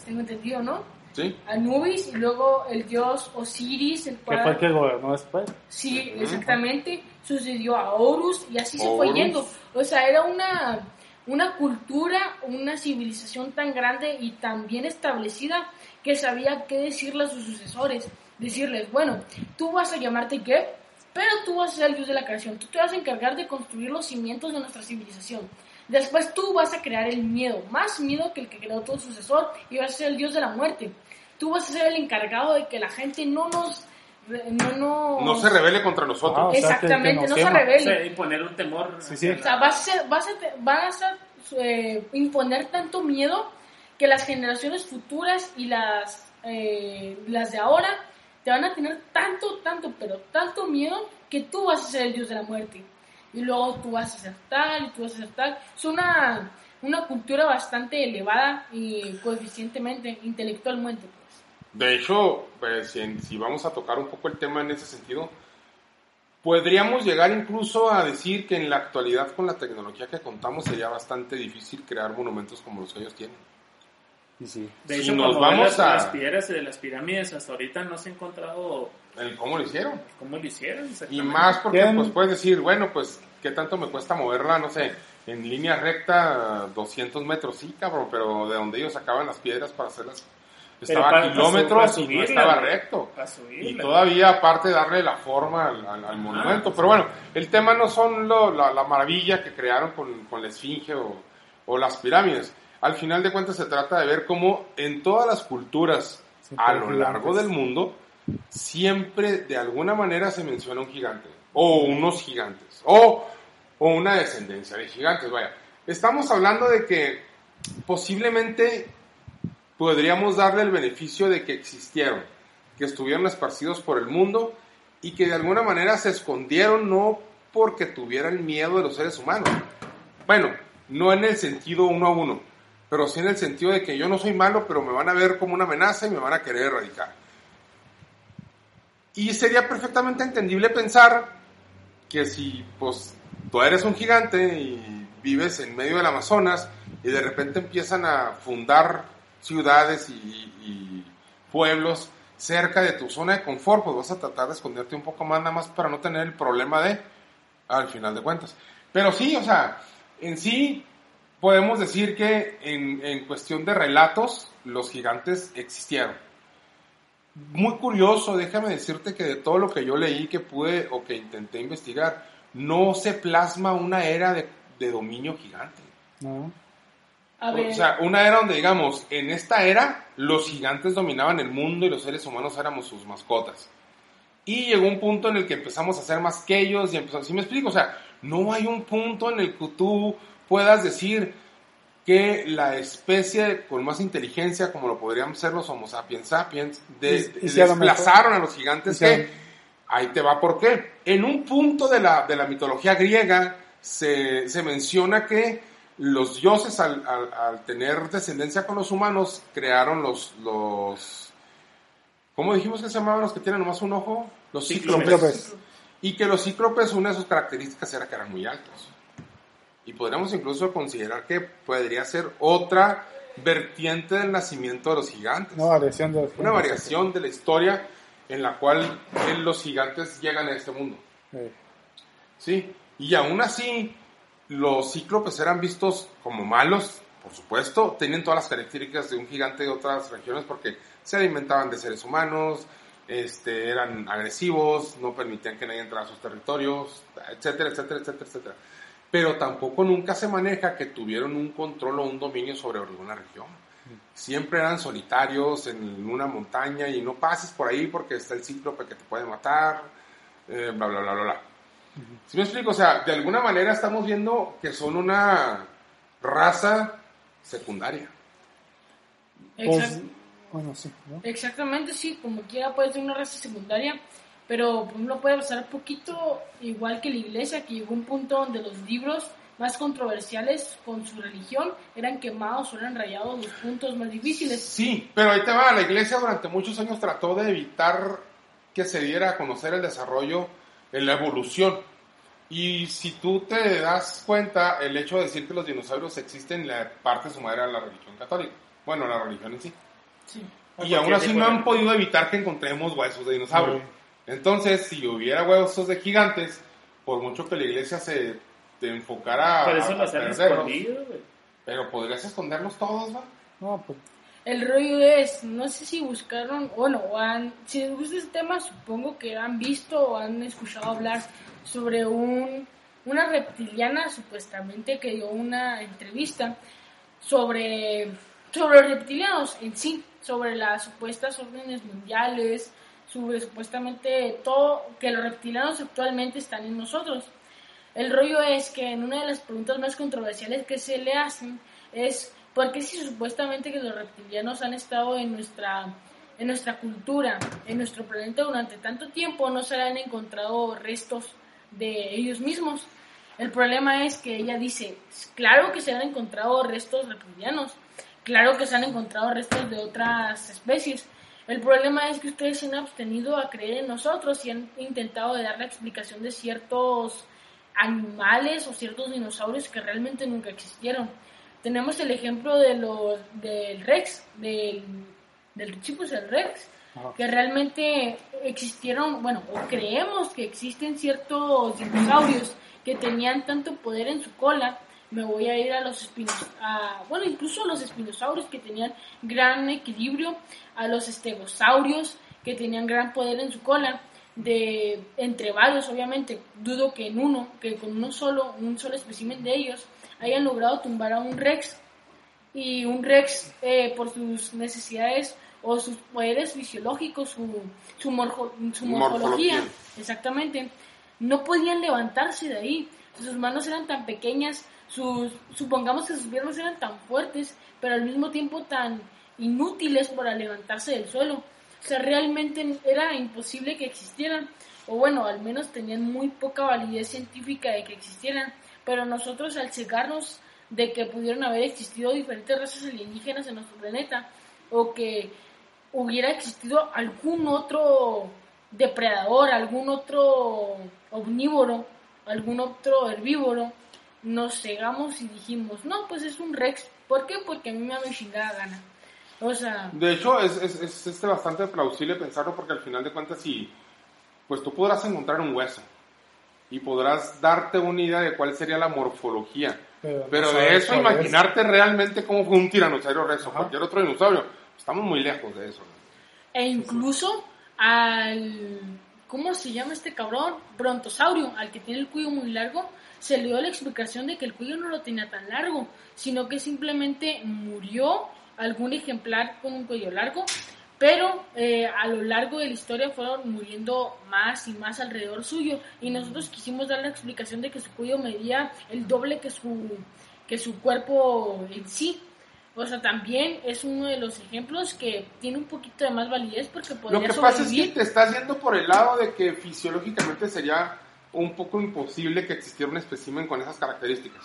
tengo entendido, ¿no? ¿Sí? Anubis y luego el dios Osiris, el Que cual... fue el que gobernó después. Sí, exactamente. Sucedió a Horus y así se fue yendo. O sea, era una, una cultura, una civilización tan grande y tan bien establecida que sabía qué decirle a sus sucesores. Decirles, bueno, tú vas a llamarte Geb, pero tú vas a ser el dios de la creación. Tú te vas a encargar de construir los cimientos de nuestra civilización. Después tú vas a crear el miedo, más miedo que el que creó tu sucesor, y vas a ser el dios de la muerte. Tú vas a ser el encargado de que la gente no nos... No, nos- No se rebele contra nosotros. Ah, o sea, que- que Exactamente, no se quema. O revele. sea, y poner un temor. Sí, sí. O sea, vas a, ser- vas a, te- vas a eh, imponer tanto miedo que las generaciones futuras y las, eh, las de ahora te van a tener tanto, tanto, pero tanto miedo que tú vas a ser el dios de la muerte. Y luego tú vas a ser tal y tú vas a ser tal. Es una, una cultura bastante elevada y coeficientemente, intelectualmente. Pues. De hecho, pues, si, si vamos a tocar un poco el tema en ese sentido, podríamos llegar incluso a decir que en la actualidad con la tecnología que contamos sería bastante difícil crear monumentos como los que ellos tienen. Y sí. De Si hecho, nos cuando vamos las, a- las piedras de las pirámides, hasta ahorita no se ha encontrado El cómo lo hicieron. cómo lo hicieron. Y más porque pues puedes decir, bueno, pues, ¿qué tanto me cuesta moverla? No sé, en línea recta 200 metros, sí, cabrón, pero de donde ellos sacaban las piedras para hacerlas, estaba para- a kilómetros para y no subirla, estaba recto. Para subirla. Y todavía, aparte, darle la forma al, al- al monumento. Pero bueno, el tema no son lo- la, la maravilla que crearon con, con la esfinge o, o las pirámides. Al final de cuentas, se trata de ver cómo en todas las culturas a lo largo del mundo, siempre de alguna manera se menciona un gigante, o unos gigantes, o, o una descendencia de gigantes. Vaya, estamos hablando de que posiblemente podríamos darle el beneficio de que existieron, que estuvieron esparcidos por el mundo y que de alguna manera se escondieron no porque tuvieran miedo de los seres humanos. Bueno, no en el sentido uno a uno, pero sí en el sentido de que yo no soy malo, pero me van a ver como una amenaza y me van a querer erradicar. Y sería perfectamente entendible pensar que si pues tú eres un gigante y vives en medio del Amazonas y de repente empiezan a fundar ciudades y, pueblos cerca de tu zona de confort, pues vas a tratar de esconderte un poco más nada más para no tener el problema de, al final de cuentas. Pero sí, o sea, en sí podemos decir que en, en cuestión de relatos, los gigantes existieron. Muy curioso, déjame decirte que de todo lo que yo leí, que pude o que intenté investigar, no se plasma una era de, de dominio gigante. ¿no? A ver, O sea, una era donde, digamos, en esta era los gigantes dominaban el mundo y los seres humanos éramos sus mascotas. Y llegó un punto en el que empezamos a ser más que ellos y empezamos, ¿sí me explico? O sea, no hay un punto en el que tú puedas decir que la especie con más inteligencia, como lo podrían ser los Homo sapiens sapiens, de- Y- y si a lo mejor- desplazaron a los gigantes que ahí te va por qué. En un punto de la, de la mitología griega se, se menciona que los dioses al, al- al tener descendencia con los humanos crearon los, los ¿cómo dijimos que se llamaban los que tienen nomás un ojo? Los cíclopes. Cíclopes. Y que los cíclopes, una de sus características era que eran muy altos. Y podríamos incluso considerar que podría ser otra vertiente del nacimiento de los gigantes Una variación de una variación de la historia en la cual eh, los gigantes llegan a este mundo. ¿sí? Y aún así, los cíclopes eran vistos como malos, por supuesto, tenían todas las características de un gigante de otras regiones porque se alimentaban de seres humanos, este, eran agresivos, no permitían que nadie entrara a sus territorios, etcétera, etcétera, etcétera, etcétera. Pero tampoco nunca se maneja que tuvieron un control o un dominio sobre alguna región. Siempre eran solitarios en una montaña y no pases por ahí porque está el cíclope que te puede matar, eh, bla, bla, bla, bla, bla. ¿Sí me explico? O sea, de alguna manera estamos viendo que son una raza secundaria. Pues, bueno, sí, ¿no? Exactamente, sí, como quiera puede ser una raza secundaria, pero por ejemplo puede pasar un poquito igual que la iglesia, que llegó a un punto donde los libros más controversiales con su religión eran quemados o eran rayados los puntos más difíciles. Sí, pero ahí te va, la iglesia durante muchos años trató de evitar que se diera a conocer el desarrollo en la evolución. Y si tú te das cuenta, el hecho de decir que los dinosaurios existen, la parte sumada era la religión católica. Bueno, la religión en sí. Sí. Y aún así no han podido evitar que encontremos huesos de dinosaurio. Sí. Entonces, si hubiera huesos de gigantes, por mucho que la iglesia se te enfocara Por eso a los han perderlos, escondido, güey. pero podrías esconderlos todos, ¿va? No, pues, El rollo es, no sé si buscaron, bueno, o han, si les gusta este tema, supongo que han visto o han escuchado hablar sobre un, una reptiliana supuestamente que dio una entrevista sobre, sobre los reptilianos en sí, sobre las supuestas órdenes mundiales, supuestamente todo, que los reptilianos actualmente están en nosotros. El rollo es que en una de las preguntas más controversiales que se le hacen es ¿por qué si supuestamente que los reptilianos han estado en nuestra en nuestra cultura, en nuestro planeta durante tanto tiempo no se han encontrado restos de ellos mismos? El problema es que ella dice, claro que se han encontrado restos reptilianos, claro que se han encontrado restos de otras especies. El problema es que ustedes se han abstenido a creer en nosotros y han intentado de dar la explicación de ciertos animales o ciertos dinosaurios que realmente nunca existieron. Tenemos el ejemplo de los del Rex, del, pues, el Rex, Ajá. que realmente existieron, bueno, o creemos que existen ciertos dinosaurios que tenían tanto poder en su cola. Me voy a ir a los espinos, a, bueno, incluso a los espinosaurios que tenían gran equilibrio, a los estegosaurios que tenían gran poder en su cola, de entre varios, obviamente. Dudo que en uno, que con uno solo, un solo espécimen de ellos, hayan logrado tumbar a un Rex y un Rex eh, por sus necesidades o sus poderes fisiológicos, su, su, su morfología, Morfología. exactamente, no podían levantarse de ahí. Sus manos eran tan pequeñas, sus, supongamos que sus piernas eran tan fuertes, pero al mismo tiempo tan inútiles para levantarse del suelo. O sea, realmente era imposible que existieran, o bueno, al menos tenían muy poca validez científica de que existieran, pero nosotros al cegarnos de que pudieron haber existido diferentes razas alienígenas en nuestro planeta, o que hubiera existido algún otro depredador, algún otro omnívoro, algún otro herbívoro, nos cegamos y dijimos, no, pues es un Rex. ¿Por qué? Porque a mí me da mi chingada gana. O sea, De hecho, es, es, es, este bastante plausible pensarlo porque al final de cuentas, si, pues tú podrás encontrar un hueso y podrás darte una idea de cuál sería la morfología. Pero no Pero de eso, imaginarte realmente cómo fue un tiranosaurio rex o cualquier otro dinosaurio, estamos muy lejos de eso. e incluso al, ¿cómo se llama este cabrón? Brontosaurio, al que tiene el cuello muy largo, se le dio la explicación de que el cuello no lo tenía tan largo, sino que simplemente murió algún ejemplar con un cuello largo, pero eh, a lo largo de la historia fueron muriendo más y más alrededor suyo, y nosotros quisimos dar la explicación de que su cuello medía el doble que su, que su cuerpo en sí. O sea, también es uno de los ejemplos que tiene un poquito de más validez porque Lo podría que pasa es que te estás yendo por el lado de que fisiológicamente sería un poco imposible que existiera un espécimen con esas características.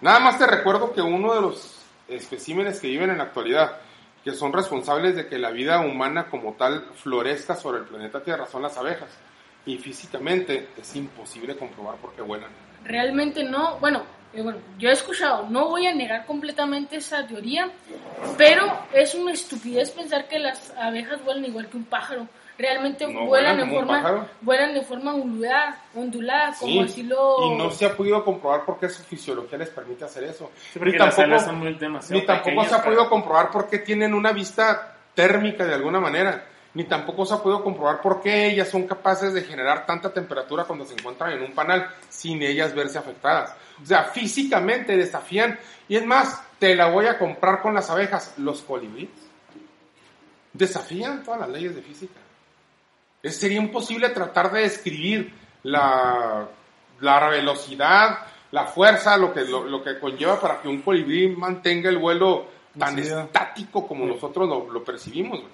Nada más te recuerdo que uno de los especímenes que viven en la actualidad, que son responsables de que la vida humana como tal florezca sobre el planeta Tierra, son las abejas. Y físicamente es imposible comprobar por qué vuelan. Realmente no, bueno, eh, bueno, yo he escuchado, no voy a negar completamente esa teoría, pero es una estupidez pensar que las abejas vuelan igual que un pájaro. Realmente No vuelan, vuelan en como forma, vuelan de forma ondulada, ondulada como Sí, así lo... Y no se ha podido comprobar por qué su fisiología les permite hacer eso. Sí, Ni tampoco- son muy demasiado Ni tampoco se ha para- podido comprobar por qué tienen una vista térmica de alguna manera. Ni tampoco se ha podido comprobar por qué ellas son capaces de generar tanta temperatura cuando se encuentran en un panal sin ellas verse afectadas. O sea, físicamente desafían. Y es más, te la voy a comprar con las abejas. Los colibríes desafían todas las leyes de física. Es, sería imposible tratar de describir la, la velocidad, la fuerza, lo que, lo, lo que conlleva para que un colibrí mantenga el vuelo tan Sí. estático como nosotros lo, lo percibimos. güey.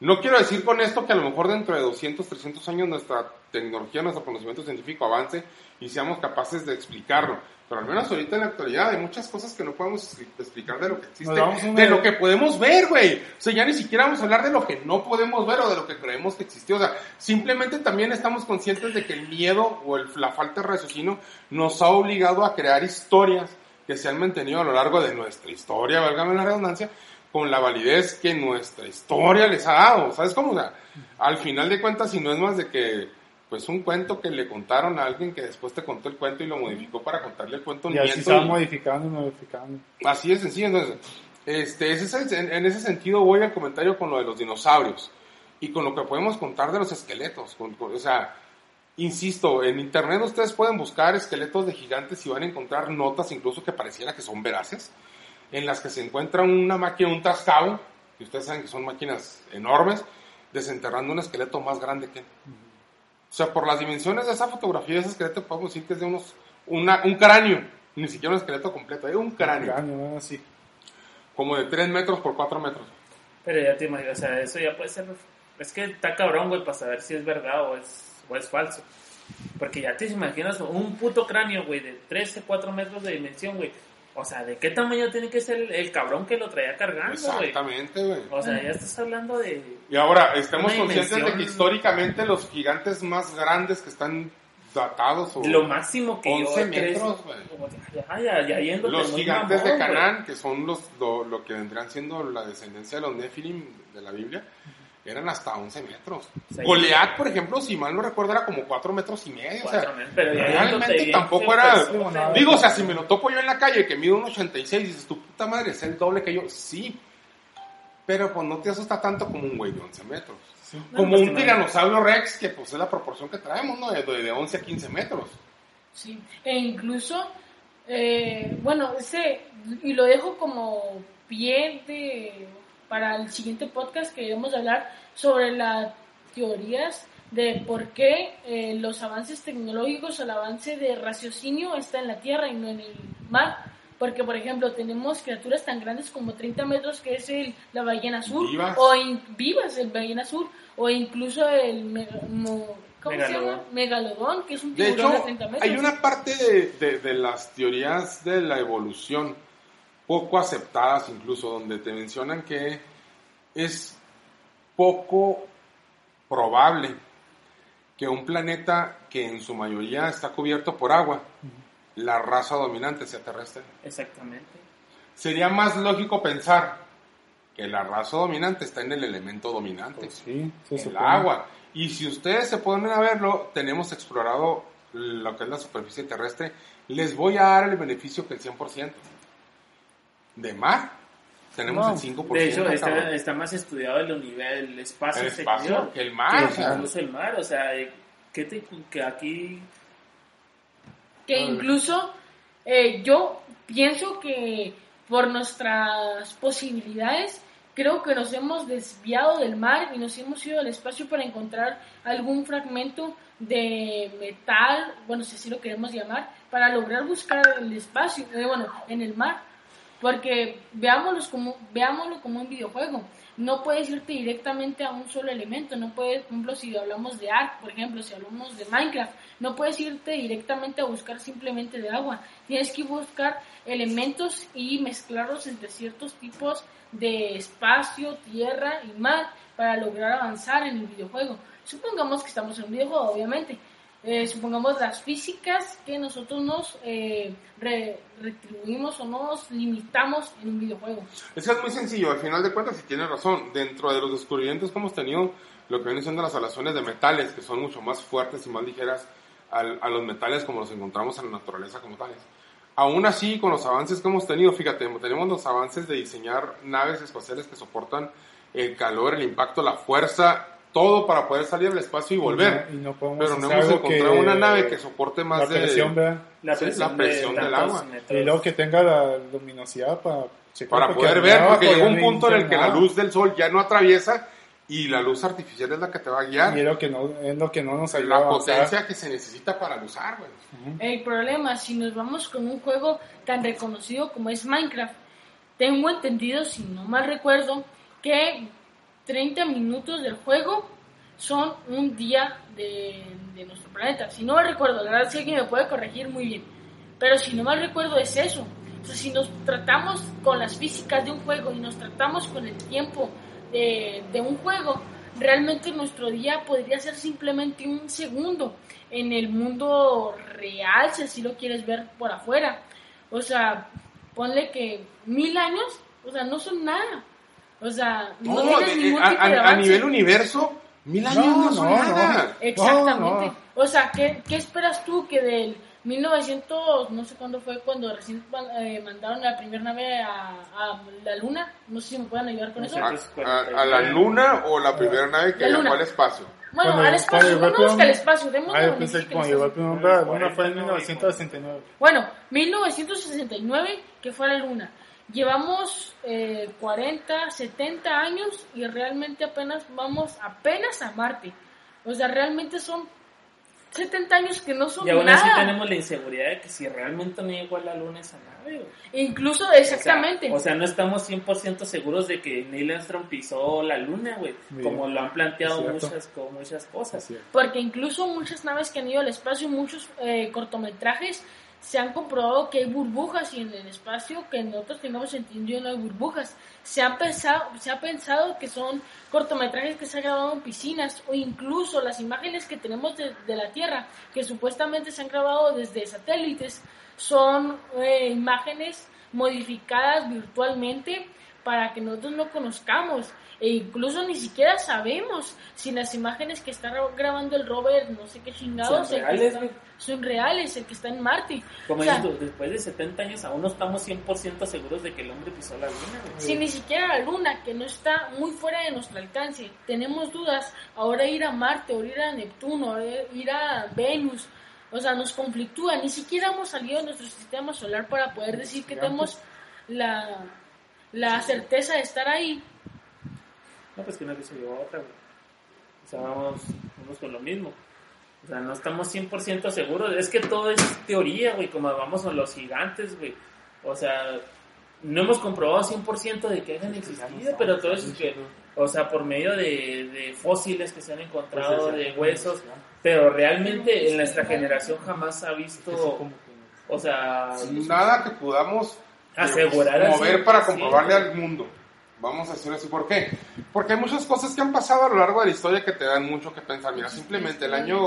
No quiero decir con esto que a lo mejor dentro de 200, 300 años nuestra tecnología, nuestro conocimiento científico avance y seamos capaces de explicarlo. Pero al menos ahorita en la actualidad hay muchas cosas que no podemos expli- explicar de lo que existe, de lo que podemos ver, güey. O sea, ya ni siquiera vamos a hablar de lo que no podemos ver o de lo que creemos que existió. O sea, simplemente también estamos conscientes de que el miedo o el- la falta de raciocinio nos ha obligado a crear historias que se han mantenido a lo largo de nuestra historia, válgame la redundancia, con la validez que nuestra historia les ha dado. ¿Sabes cómo? O sea, al final de cuentas, si no es más de que, pues un cuento que le contaron a alguien que después te contó el cuento y lo modificó para contarle el cuento Y así se va y- modificando y modificando. Así de sencillo, entonces, este, es en, ese sentido voy al comentario con lo de los dinosaurios y con lo que podemos contar de los esqueletos. con- con- o sea, insisto, en internet ustedes pueden buscar esqueletos de gigantes y van a encontrar notas incluso que pareciera que son veraces, en las que se encuentra una máquina, un tascao, que ustedes saben que son máquinas enormes, desenterrando un esqueleto más grande que él. O sea, por las dimensiones de esa fotografía, de ese esqueleto, podemos decir que es de unos, una, un cráneo, ni siquiera un esqueleto completo, es un cráneo Cráneo, ¿no? Así. como de 3 metros por 4 metros. Pero ya te imaginas, o sea, eso ya puede ser. Es que está cabrón, güey, para saber si es verdad o es, o es falso. Porque ya te imaginas un puto cráneo, güey, de 13, 4 metros de dimensión, güey. O sea, ¿de qué tamaño tiene que ser el, el cabrón que lo traía cargando, güey? Exactamente, güey. O sea, ya estás hablando de. Y ahora, estamos conscientes de que históricamente los gigantes más grandes que están datados o Lo máximo que 11 yo metros, güey. Ya, ya, ya yéndote los gigantes de mamón. Canaán, que son los lo, lo que vendrían siendo la descendencia de los Nephilim de la Biblia, eran hasta 11 metros. Sí. Goliat, por ejemplo, si mal no recuerdo, era como 4 metros y medio. o sea, metros, pero realmente tampoco era... pues, sea, Digo, o sea, si me lo topo yo en la calle que mide un 86 y dices, tu puta madre, es el doble que yo. Sí, pero pues no te asusta tanto como un güey de 11 metros. Como pues, un tiranosaurio rex, que pues es la proporción que traemos, ¿no? De, de 11 a 15 metros. Sí, e incluso, eh, bueno, ese, y lo dejo como pie de, para el siguiente podcast que debemos hablar sobre las teorías de por qué eh, los avances tecnológicos o el avance de raciocinio está en la Tierra y no en el mar. Porque, por ejemplo, tenemos criaturas tan grandes como 30 metros que es el, la ballena azul, Vivas. o in- vivas el ballena azul, o incluso el mega- mo- ¿cómo se llama? Megalodón. que es un De tiburón hecho, de 30 metros. hay una parte de, de- de las teorías de la evolución poco aceptadas incluso, donde te mencionan que es poco probable que un planeta que en su mayoría está cubierto por agua, la raza dominante sea terrestre. Exactamente. Sería más lógico pensar que la raza dominante está en el elemento dominante Pues sí, el agua. Y si ustedes se ponen a verlo, tenemos explorado lo que es la superficie terrestre. Les voy a dar el beneficio que el 100%. De mar, tenemos No, el 5%. De hecho, está, está más estudiado el universo, el espacio, el espacio exterior el mar. que sea, incluso el mar. O sea, ¿qué te, que aquí que incluso eh, yo pienso que por nuestras posibilidades creo que nos hemos desviado del mar y nos hemos ido al espacio para encontrar algún fragmento de metal, bueno, si así lo queremos llamar, para lograr buscar el espacio, eh, bueno, en el mar. Porque veámoslo como, veámoslo como un videojuego. No puedes irte directamente a un solo elemento. No puedes, por ejemplo, si hablamos de Ark, por ejemplo, si hablamos de Minecraft, no puedes irte directamente a buscar simplemente de agua. Tienes que buscar elementos y mezclarlos entre ciertos tipos de espacio, tierra y mar para lograr avanzar en el videojuego. Supongamos que estamos en un videojuego, obviamente. Eh, supongamos las físicas que nosotros nos eh, re- retribuimos o nos limitamos en un videojuego. Es es muy sencillo, al final de cuentas, si tiene razón, dentro de los descubrimientos que hemos tenido, lo que vienen siendo las aleaciones de metales, que son mucho más fuertes y más ligeras al- a los metales como los encontramos en la naturaleza como tales. Aún así, con los avances que hemos tenido, fíjate, tenemos los avances de diseñar naves espaciales que soportan el calor, el impacto, la fuerza, todo para poder salir al espacio y volver. Y no podemos Pero no hemos encontrado una nave que soporte más la de... la presión, la presión de del agua. metros- Y luego que tenga la luminosidad para checar. para poder ver, porque llega un no punto en el que la luz del sol ya no atraviesa y la luz artificial es la que te va a guiar. Y es lo que no, es lo que no nos ayuda la potencia que se necesita para usar, güey. El problema, si nos vamos con un juego tan reconocido como es Minecraft, tengo entendido, si no mal recuerdo, que 30 minutos del juego son un día de, nuestro planeta. Si no mal recuerdo, la verdad sí que me puede corregir muy bien. Pero si no mal recuerdo es eso. Sea, si nos tratamos con las físicas de un juego y nos tratamos con el tiempo de, de un juego, realmente nuestro día podría ser simplemente un segundo en el mundo real, si así lo quieres ver por afuera. O sea, ponle que mil años, o sea, no son nada. O sea, no, No, tienes de- ningún a, tipo de a- nivel universo, mil años no, No, son no, nada. Exactamente. No, no. O sea, ¿qué, ¿qué esperas tú que del 1900, no sé cuándo fue, cuando recién eh, mandaron la primera nave a, a la luna? No sé si me pueden ayudar con No eso. A, a- a la luna o la primera nave que luna. al espacio. Bueno, Cuando- al espacio, no llegó el primer- espacio, demos Ah, pensé que cuando nos llegó el primer hombre a la luna fue en 1969. Bueno, 1969, que fue a la luna. Llevamos eh, 40, 70 años y realmente apenas vamos apenas a Marte. O sea, realmente son 70 años que no son Y aún nada. así tenemos la inseguridad de que si realmente no llegó a la luna esa nave. Incluso, O sea, exactamente. O sea, no estamos 100% seguros de que Neil Armstrong pisó la luna, güey. Como lo han planteado muchas, muchas cosas. Porque incluso muchas naves que han ido al espacio, muchos eh, cortometrajes, se han comprobado que hay burbujas y en el espacio que nosotros tengamos entendido no hay burbujas. Se ha pensado, se ha pensado que son cortometrajes que se han grabado en piscinas o incluso las imágenes que tenemos de, la Tierra, que supuestamente se han grabado desde satélites, son eh, imágenes modificadas virtualmente para que nosotros no conozcamos e incluso ni siquiera sabemos si las imágenes que está gra- grabando el rover no sé qué chingados Son el que reales, está- güey. son reales el que está en Marte. Como O sea, dices después de 70 años aún no estamos 100% seguros de que el hombre pisó la luna, si ni siquiera la luna que no está muy fuera de nuestro alcance. Tenemos dudas ahora ir a Marte ahora ir a Neptuno ahora ir a Venus o sea nos conflictúa ni siquiera hemos salido de nuestro sistema solar para poder decir que tenemos la la certeza de estar ahí No, pues que una cosa llevó a otra, güey. O sea, vamos, vamos con lo mismo. O sea, no estamos 100% seguros. Es que todo es teoría, güey, como vamos con los gigantes, güey. O sea, no hemos comprobado 100% de que hayan existido, pero todo eso es que, o sea, por medio de, de fósiles que se han encontrado, de huesos, pero realmente en nuestra generación jamás ha visto, o sea, Nada que podamos Asegurar al mover para 100%. comprobarle al mundo. Vamos a decir así, ¿por qué? Porque hay muchas cosas que han pasado a lo largo de la historia que te dan mucho que pensar. Mira, simplemente el año,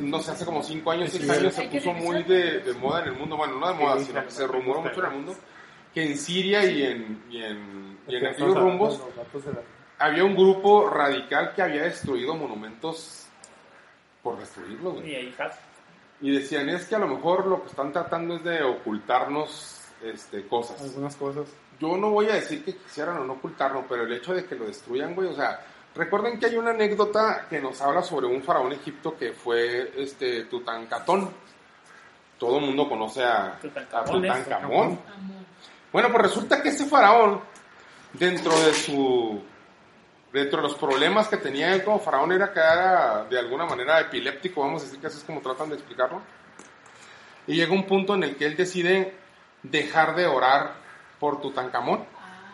no sé, hace como 5 años, 6 Sí. años se puso muy de, de moda en el mundo. Bueno, no de moda, sino que se rumoró mucho en el mundo que en Siria y en, y en, y en aquellos rumbos había un grupo radical que había destruido monumentos por destruirlos, güey. Y decían, es que a lo mejor lo que están tratando es de ocultarnos este, cosas. Algunas cosas. Yo no voy a decir que quisieran o no ocultarlo, pero el hecho de que lo destruyan, güey, o sea, recuerden que hay una anécdota que nos habla sobre un faraón egipto que fue este Tutankamón. Todo el mundo conoce a, a Tutankamón, Bueno, pues resulta que ese faraón, dentro de su. Dentro de los problemas que tenía él como faraón, era que era de alguna manera epiléptico, vamos a decir que eso es como tratan de explicarlo. Y llega un punto en el que él decide dejar de orar por Tutankamón. ah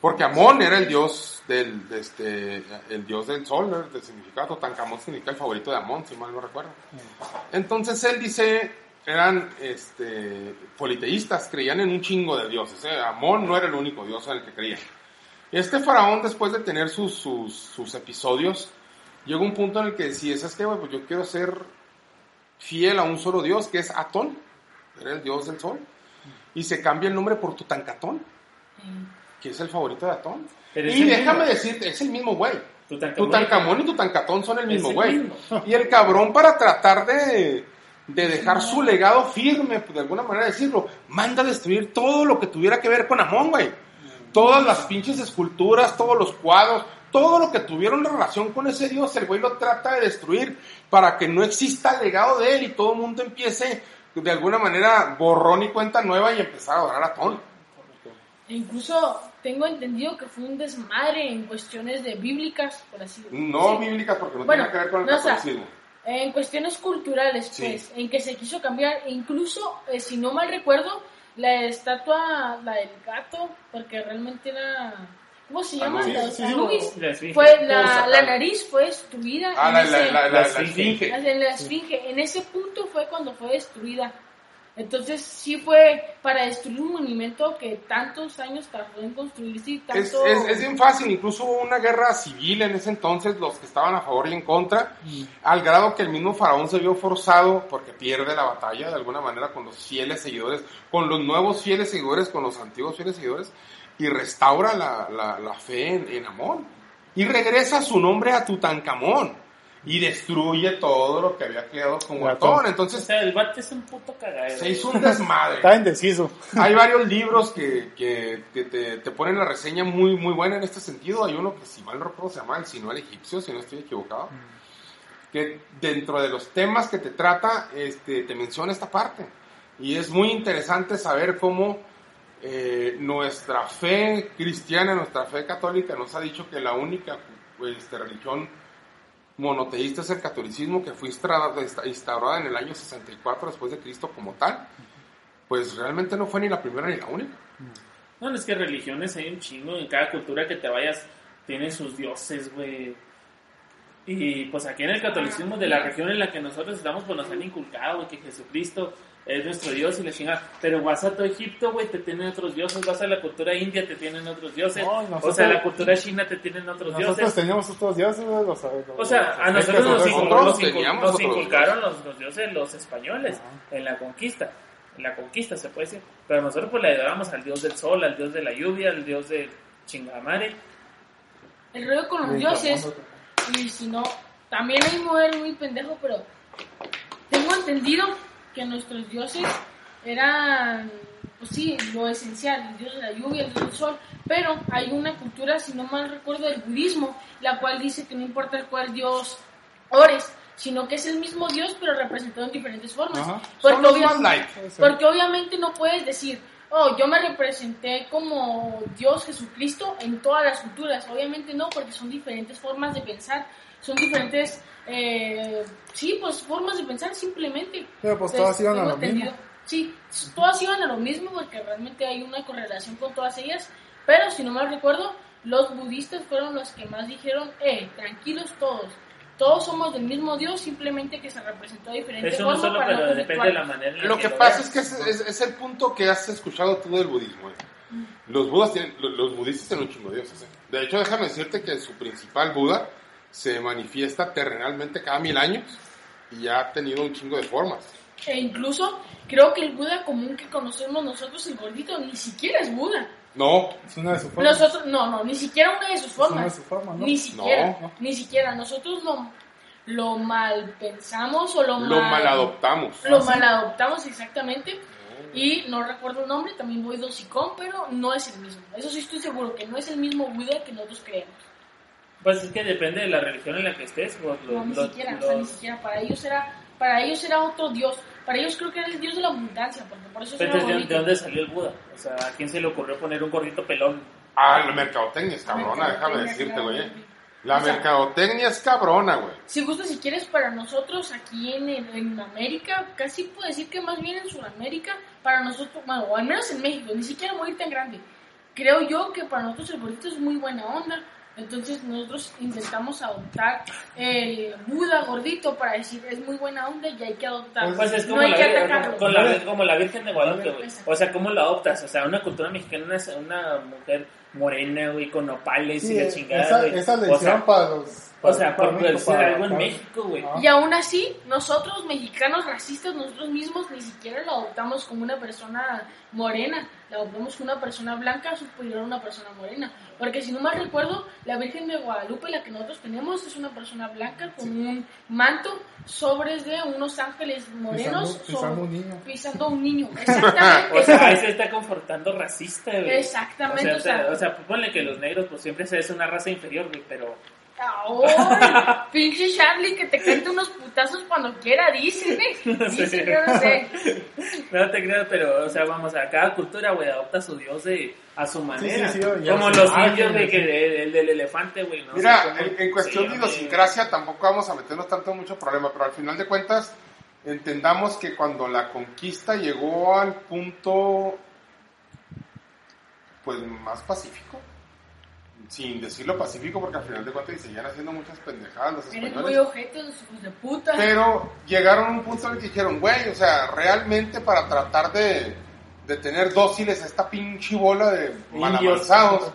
Porque Amón era el dios del, de este, el dios del sol, del significado. Tutankamón significa el favorito de Amón, si mal no recuerdo. Entonces él dice, eran este, politeístas, creían en un chingo de dioses. ¿eh? Amón no era el único dios en el que creían. Este faraón, después de tener sus, sus, sus episodios, llegó un punto en el que decía, ¿sabes qué? Pues yo quiero ser fiel a un solo dios, que es Atón, era el dios del sol. Y se cambia el nombre por Tutankatón, que es el favorito de Atón. Y déjame mismo. decirte, es el mismo güey. Tutankamón. Tutankamón y Tutankatón son el mismo el güey. mismo. Y el cabrón para tratar de, de dejar su legado firme, pues, de alguna manera decirlo, manda a destruir todo lo que tuviera que ver con Amón, güey. Todas las pinches esculturas, todos los cuadros, todo lo que tuvieron relación con ese dios, el güey lo trata de destruir para que no exista legado de él y todo el mundo empiece de alguna manera borrón y cuenta nueva y empezar a adorar a Atón. E incluso tengo entendido que fue un desmadre en cuestiones de bíblicas, por así decirlo. No Sí. bíblicas porque no Bueno, tiene que ver con el no, o sea, catolicismo. En cuestiones culturales, Sí. pues, en que se quiso cambiar, e incluso, eh, si no mal recuerdo, la estatua, la del gato, porque realmente era, ¿cómo se llama? Anubis. La- Sí, sí, Anubis. La esfinge. Fue la, la nariz fue destruida Ah, en, la, ese- la, la, la, la esfinge. en la esfinge. En ese punto fue cuando fue destruida. Entonces sí fue para destruir un monumento que tantos años tardó en construirse y Es, tanto... es, es bien fácil, incluso hubo una guerra civil en ese entonces, los que estaban a favor y en contra, al grado que el mismo faraón se vio forzado, porque pierde la batalla de alguna manera con los fieles seguidores, con los nuevos fieles seguidores, con los antiguos fieles seguidores, y restaura la, la, la fe en, en Amón. Y regresa su nombre a Tutankamón. Y destruye todo lo que había quedado con Ratón. Huatón. O Entonces sea, el bate es un puto cagadero. se hizo un desmadre. Está indeciso. Hay varios libros que, que, que te, te ponen la reseña muy, muy buena en este sentido. Hay uno que, si mal no recuerdo, se llama El Sino al Egipcio, si no estoy equivocado. Que dentro de los temas que te trata, este, te menciona esta parte. Y es muy interesante saber cómo eh, nuestra fe cristiana, nuestra fe católica, nos ha dicho que la única este, religión monoteísta es el catolicismo, que fue instaurada, en el año 64 después de Cristo como tal pues realmente no fue ni la primera ni la única. No, es que religiones hay un chingo. En cada cultura que te vayas, tienen sus dioses, güey. Y pues aquí en el catolicismo de la región en la que nosotros estamos, pues nos han inculcado, güey, que Jesucristo es nuestro Dios y la chingada. Pero vas a todo Egipto, güey, te tienen otros dioses. Vas a la cultura india, te tienen otros dioses. No, o nosotros- sea, la cultura china te tienen otros Nosotros dioses. teníamos otros dioses, güey, los- los- O sea, a nosotros nos, aztecas, incul- nosotros nos inculcaron los, los dioses los españoles en la conquista. En la conquista se puede decir. Pero nosotros pues le ayudamos al dios del sol, al dios de la lluvia, al dios de chingamare. El rollo con los dioses, y si no, también hay un modelo muy pendejo, pero tengo entendido que nuestros dioses eran, pues sí, lo esencial, el dios de la lluvia, el dios del sol, pero hay una cultura, si no mal recuerdo, del budismo, la cual dice que no importa el cual dios ores, sino que es el mismo dios, pero representado en diferentes formas. Ajá. Porque Son los obvia- más light. porque obviamente no puedes decir, oh, yo me representé como Dios Jesucristo en todas las culturas. Obviamente no, porque son diferentes formas de pensar, son diferentes, eh, sí, pues formas de pensar simplemente. Pero pues Entonces, todas iban a lo mismo. entendido- Sí, todas iban a lo mismo porque realmente hay una correlación con todas ellas. Pero si no mal recuerdo, los budistas fueron los que más dijeron, eh, tranquilos todos. Todos somos del mismo Dios, simplemente que se representó de diferente Eso no forma solo, para no pero depende de la manera en la Lo que lo pasa veas. es que es, es- es el punto que has escuchado tú del budismo. ¿eh? Los, budas tienen, lo- los budistas tienen un chingo de dioses. ¿eh? De hecho, déjame decirte que su principal Buda se manifiesta terrenalmente cada mil años y ya ha tenido un chingo de formas. E incluso creo que el Buda común que conocemos nosotros, el gordito, ni siquiera es Buda. No, Es una de sus formas. Nosotros, no, no, ni siquiera una de sus una formas. de sus formas, ¿no? Ni siquiera, No. ni siquiera. Nosotros lo, lo mal pensamos o lo, lo mal adoptamos. Lo mal adoptamos exactamente. Y no recuerdo el nombre, también voy dosicón, pero no es el mismo. Eso sí estoy seguro, que no es el mismo Buda que nosotros creemos. Pues es que depende de la religión en la que estés. pues, No, los- ni los- siquiera, o sea, ni los- siquiera. Para ellos era, para ellos era otro Dios. Para ellos creo que era el Dios de la abundancia, porque por eso era Entonces, ¿de, dónde salió el Buda? O sea, ¿a quién se le ocurrió poner un gordito pelón? Ah, la mercadotecnia es cabrona, déjame decirte, güey. La mercadotecnia es cabrona, güey. Si gustas, si quieres, para nosotros aquí en, en, en América, casi puedo decir que más bien en Sudamérica, para nosotros, bueno, o al menos en México, ni siquiera muy tan grande. Creo yo que para nosotros el gordito es muy buena onda. Entonces nosotros intentamos adoptar el Buda gordito para decir es muy buena onda y hay que adoptar. Pues es como, no hay la, que atacarlo. con la- como la Virgen de Guadalupe, güey. O sea, ¿cómo la adoptas? O sea, una cultura mexicana, una, una mujer morena, güey, con nopales Sí, y la chingada, esa, esa le o sea, hicieron para los. O sea, por para- algo en para- México, güey. Y aún así, nosotros mexicanos racistas, nosotros mismos ni siquiera lo adoptamos como una persona morena, la adoptamos como una persona blanca superior a una persona morena. Porque si no mal recuerdo, la Virgen de Guadalupe, la que nosotros tenemos, es una persona blanca con un manto sobres de unos ángeles morenos Pisando- pisando sobre- un niño. pisando a un niño. Exactamente. O sea, ahí se está confortando racista, güey. Exactamente, O sea, o sea- o sea, ponle que los negros, pues siempre se es una raza inferior, güey, pero Pinche Charlie que te cante unos putazos cuando quiera, dice, dice, yo no sé. No te creas, pero, o sea, vamos, a cada cultura, güey, adopta su dios de, a su manera. sí, sí, ya Como sé. los Ah, indios, de que, el del elefante, güey, ¿no? Mira, O sea, como- en, en cuestión sí, de idiosincrasia tampoco vamos a meternos tanto en mucho problema, pero al final de cuentas entendamos que cuando la conquista llegó al punto pues más pacífico, sin decirlo pacífico porque al final de cuentas y seguían haciendo muchas pendejadas los Eres muy españoles. ojetos, hijos de puta. Pero llegaron a un punto en el que dijeron, güey, o sea, realmente para tratar de, de tener dóciles a esta pinche bola de malavanzados,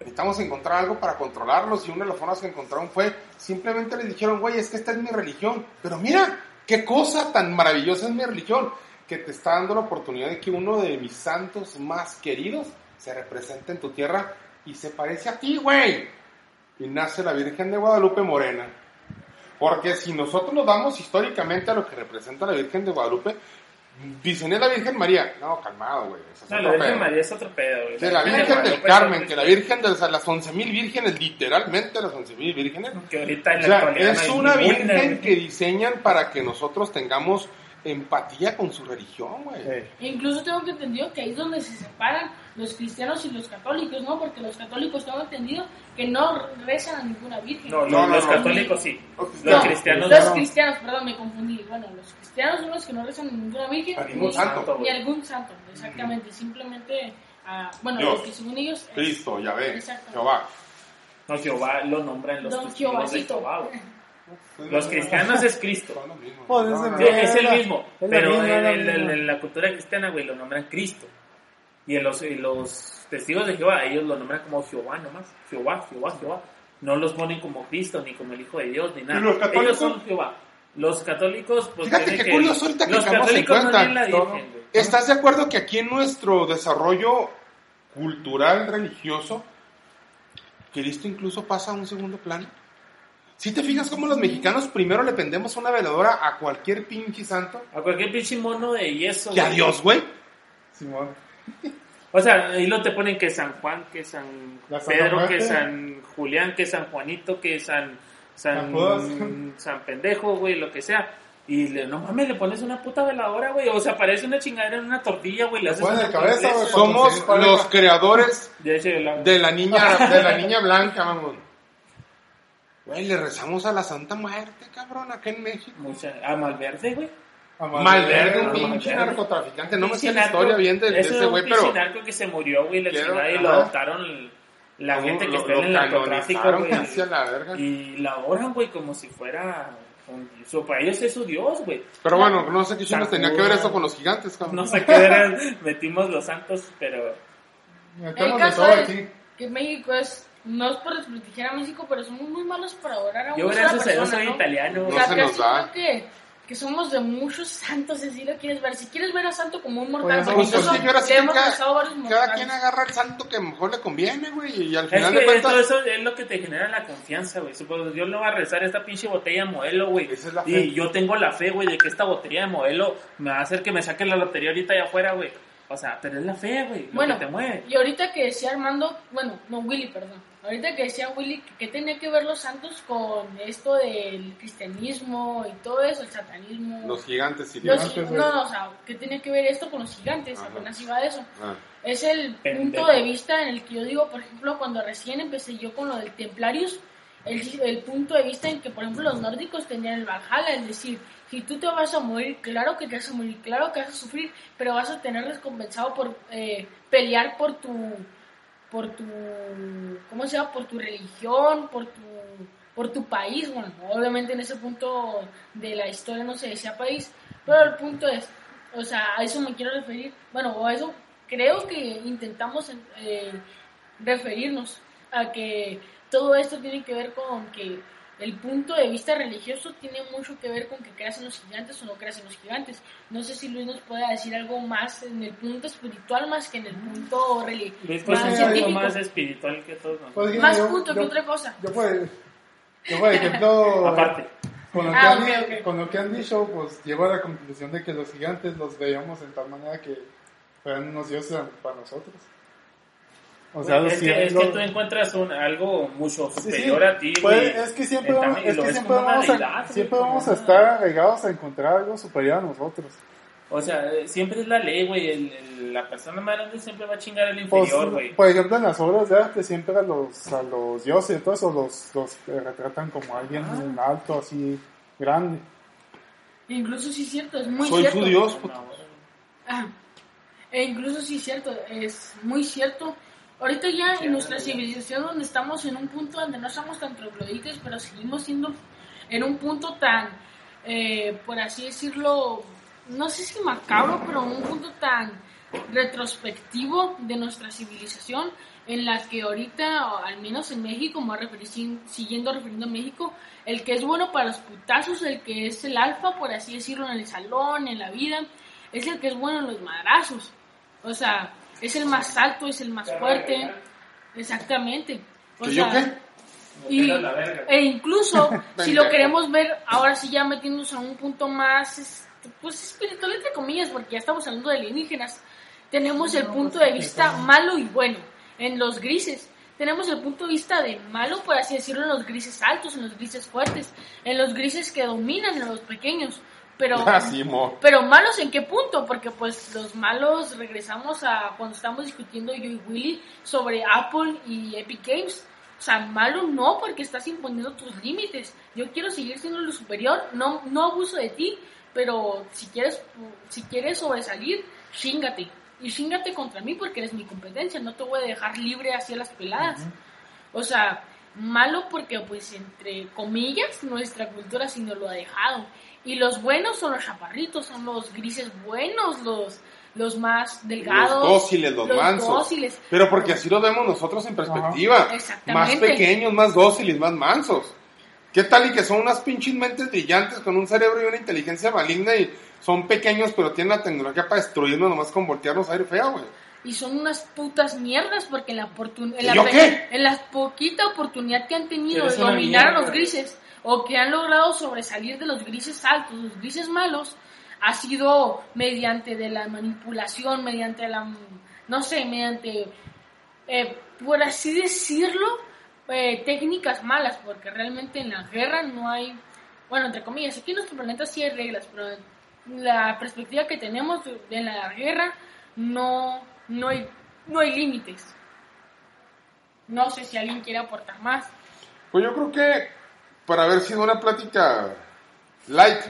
necesitamos encontrar algo para controlarlos. Y una de las formas que encontraron fue, simplemente les dijeron, güey, es que esta es mi religión. Pero mira, qué cosa tan maravillosa es mi religión, que te está dando la oportunidad de que uno de mis santos más queridos se represente en tu tierra y se parece a ti, güey. Y nace la Virgen de Guadalupe Morena. Porque si nosotros nos vamos históricamente a lo que representa la Virgen de Guadalupe, dicen es la Virgen María. No, calmado, güey. es No, la Virgen pedo. María es otro pedo, güey. Que la Virgen del Carmen, que la Virgen de o sea, las 11.000 vírgenes, literalmente las 11.000 vírgenes. Que ahorita en O la sea, actualidad es una virgen que diseñan para que nosotros tengamos empatía con su religión, güey. Incluso tengo que entendido que ahí es donde se separan los cristianos y los católicos, ¿no? Porque los católicos tengo entendido que no rezan a ninguna virgen. No, No, no, no, los no. católicos sí. Los cristianos. cristianos Los no. cristianos, perdón, me confundí. Bueno, los cristianos son los que no rezan a ninguna virgen. A ningún ni- santo. Ni a algún santo, exactamente. Simplemente, a, bueno, Dios. los que según ellos... es- Cristo, Yahvé. Jehová. No, Jehová lo nombran los Don de Jehovacito. Jehová, güey. Los cristianos es Cristo. Pues, es el mismo, pero en, la cultura cristiana, güey, lo nombran Cristo. Y en los, testigos de Jehová, ellos lo nombran como Jehová nomás. Jehová, Jehová, Jehová. No los ponen como Cristo, ni como el Hijo de Dios, ni nada. ¿Y los católicos? Ellos son Jehová. Los católicos, pues Fíjate qué curioso ahorita que Los caemos en católicos no cuenta. la Virgen. ¿Estás de acuerdo que aquí en nuestro desarrollo cultural, religioso, Cristo incluso pasa a un segundo plano? Si te fijas cómo los mexicanos primero le pendemos una veladora a cualquier pinche santo A cualquier pinche mono de yeso. que a güey. Dios, güey. Simón. O sea, ahí lo te ponen que San Juan, que San Pedro, Muerte. que San Julián, que San Juanito, que San San, San Pendejo, güey, lo que sea. Y le, no mames, le pones una puta veladora, güey. O sea, parece una chingadera en una tortilla, güey. Le haces una cabeza, Somos los creadores De hecho, la- de la niña, de la niña blanca, vamos. Güey, le rezamos a la Santa Muerte, cabrón, acá en México. mucha, a Malverde, güey. Malverde, un pinche narcotraficante. No me sé la historia bien de, de es ese un güey, pinche pero narco que se murió, güey, la Quiero- chingada, y lo adoptaron la gente que está en el narcotráfico, güey. hacia la verga. Y la adoran, güey, como si fuera... un- so, para ellos es su dios, güey. Pero bueno, no sé qué chingas tenía que ver eso con los gigantes, cabrón. No sé qué era, metimos los santos, pero... El Metemos de caso todo es aquí. que México es, no es por desprestigiar a México, pero somos muy malos para adorar a Yo una gracias a Dios soy ¿no? italiano. O No sea, se casi nos da. creo que, que somos de muchos santos, si lo quieres ver. Si quieres ver a santo como un mortal, Pues es yo ahora sí que hemos cada, pasado varios cada quien agarra el santo que mejor le conviene, güey. Y al Es final que de cuentas, todo eso es lo que te genera la confianza, güey. Supongo, yo no voy a rezar esta pinche botella de modelo, güey. Esa es la fe. Y yo tengo la fe, güey, de que esta botella de modelo me va a hacer que me saque la lotería ahorita allá afuera, güey. O sea, pero es la fe, güey, lo Bueno, que te mueve. y ahorita que decía Armando, bueno, no, Willy, perdón. Ahorita que decía Willy, que, que tenía que ver los santos con esto del cristianismo y todo eso, el satanismo. los gigantes y Los gigantes, no, no, o sea, ¿qué tiene que ver esto con los gigantes? Ajá. Apenas iba a eso. Ah, Es el Pendejo. punto de vista en el que yo digo, por ejemplo, cuando recién empecé yo con lo del Templarios, el, el punto de vista en que, por ejemplo, los nórdicos tenían el Valhalla, es decir, si tú te vas a morir, claro que te vas a morir, claro que vas a sufrir, pero vas a tener recompensado por eh, pelear por tu, por tu, ¿cómo se llama? Por tu religión, por tu, por tu país. Bueno, obviamente en ese punto de la historia no se decía país, pero el punto es, o sea, a eso me quiero referir, bueno, a eso creo que intentamos eh, referirnos a que todo esto tiene que ver con que el punto de vista religioso tiene mucho que ver con que creas en los gigantes o no creas en los gigantes. No sé si Luis nos puede decir algo más en el punto espiritual más que en el punto religioso. Luis, pues más algo más espiritual que nosotros. Pues, Más yo- punto que yo- otra cosa. Yo por, yo por ejemplo, Aparte. con lo, que Ah, han, con lo que han dicho, pues llego a la conclusión de que los gigantes los veíamos en tal manera que fueran unos dioses para nosotros. O sea, es, que, es que tú encuentras un, algo mucho Sí, sí, superior a ti, güey. es que siempre vamos, es que siempre vamos a, siempre vamos a estar arraigados a encontrar algo superior a nosotros. O sea, siempre es la ley, güey. la persona más grande siempre va a chingar al Pues, inferior, güey. por ejemplo, en las obras de arte siempre a los, a los dioses y todo eso los, los eh, retratan como alguien Ah. alto, así, grande. Incluso sí es cierto, es muy Soy cierto. su Dios, puto. No, güey. Ah, E incluso sí es cierto, es muy cierto. Ahorita ya en nuestra civilización donde estamos en un punto donde no estamos tan troglodites, pero seguimos siendo en un punto tan, eh, por así decirlo, no sé si macabro, pero un punto tan retrospectivo de nuestra civilización en la que ahorita, o al menos en México, me voy a referir, sin- siguiendo refiriendo a México, el que es bueno para los putazos, el que es el alfa, por así decirlo, en el salón, en la vida, es el que es bueno en los madrazos. O sea, es el más alto, es el más fuerte. Exactamente. O ¿Que yo sea, qué? y, e incluso, si lo queremos ver, ahora sí ya metiéndonos a un punto más, este, pues espiritual entre comillas, porque ya estamos hablando de alienígenas, tenemos el punto de vista malo y bueno, en los grises. Tenemos el punto de vista de malo, por así decirlo, en los grises altos, en los grises fuertes, en los grises que dominan, en los pequeños. Pero, Ah, sí, mo. pero malos en qué punto? Porque pues los malos regresamos a cuando estamos discutiendo yo y Willy sobre Apple y Epic Games. O sea, malo no, porque estás imponiendo tus límites. Yo quiero seguir siendo lo superior, no, no abuso de ti, pero si quieres, si quieres sobresalir, chingate. Y chingate contra mí porque eres mi competencia, no te voy a dejar libre hacia las peladas. O sea, malo porque pues entre comillas nuestra cultura sí nos lo ha dejado. Y los buenos son los chaparritos, son los grises buenos, los, los más delgados. Los dóciles, los, mansos. dóciles. Pero porque así lo vemos nosotros en perspectiva. Exactamente. Más pequeños, más dóciles, más mansos. ¿Qué tal y que son unas pinches mentes brillantes con un cerebro y una inteligencia maligna y son pequeños pero tienen la tecnología para destruirnos nomás con voltearnos a aire feo, güey? Y son unas putas mierdas porque en la, en ¿Y la, en la poquita oportunidad que han tenido de dominar a los grises o que han logrado sobresalir de los grises altos, los grises malos, ha sido mediante de la manipulación, mediante la, no sé, mediante, eh, por así decirlo, eh, técnicas malas, porque realmente en la guerra no hay, bueno, entre comillas, aquí en nuestro planeta sí hay reglas, pero la perspectiva que tenemos de, de la guerra no, no hay, no hay límites. No sé si alguien quiere aportar más. Pues yo creo que para haber sido una plática light,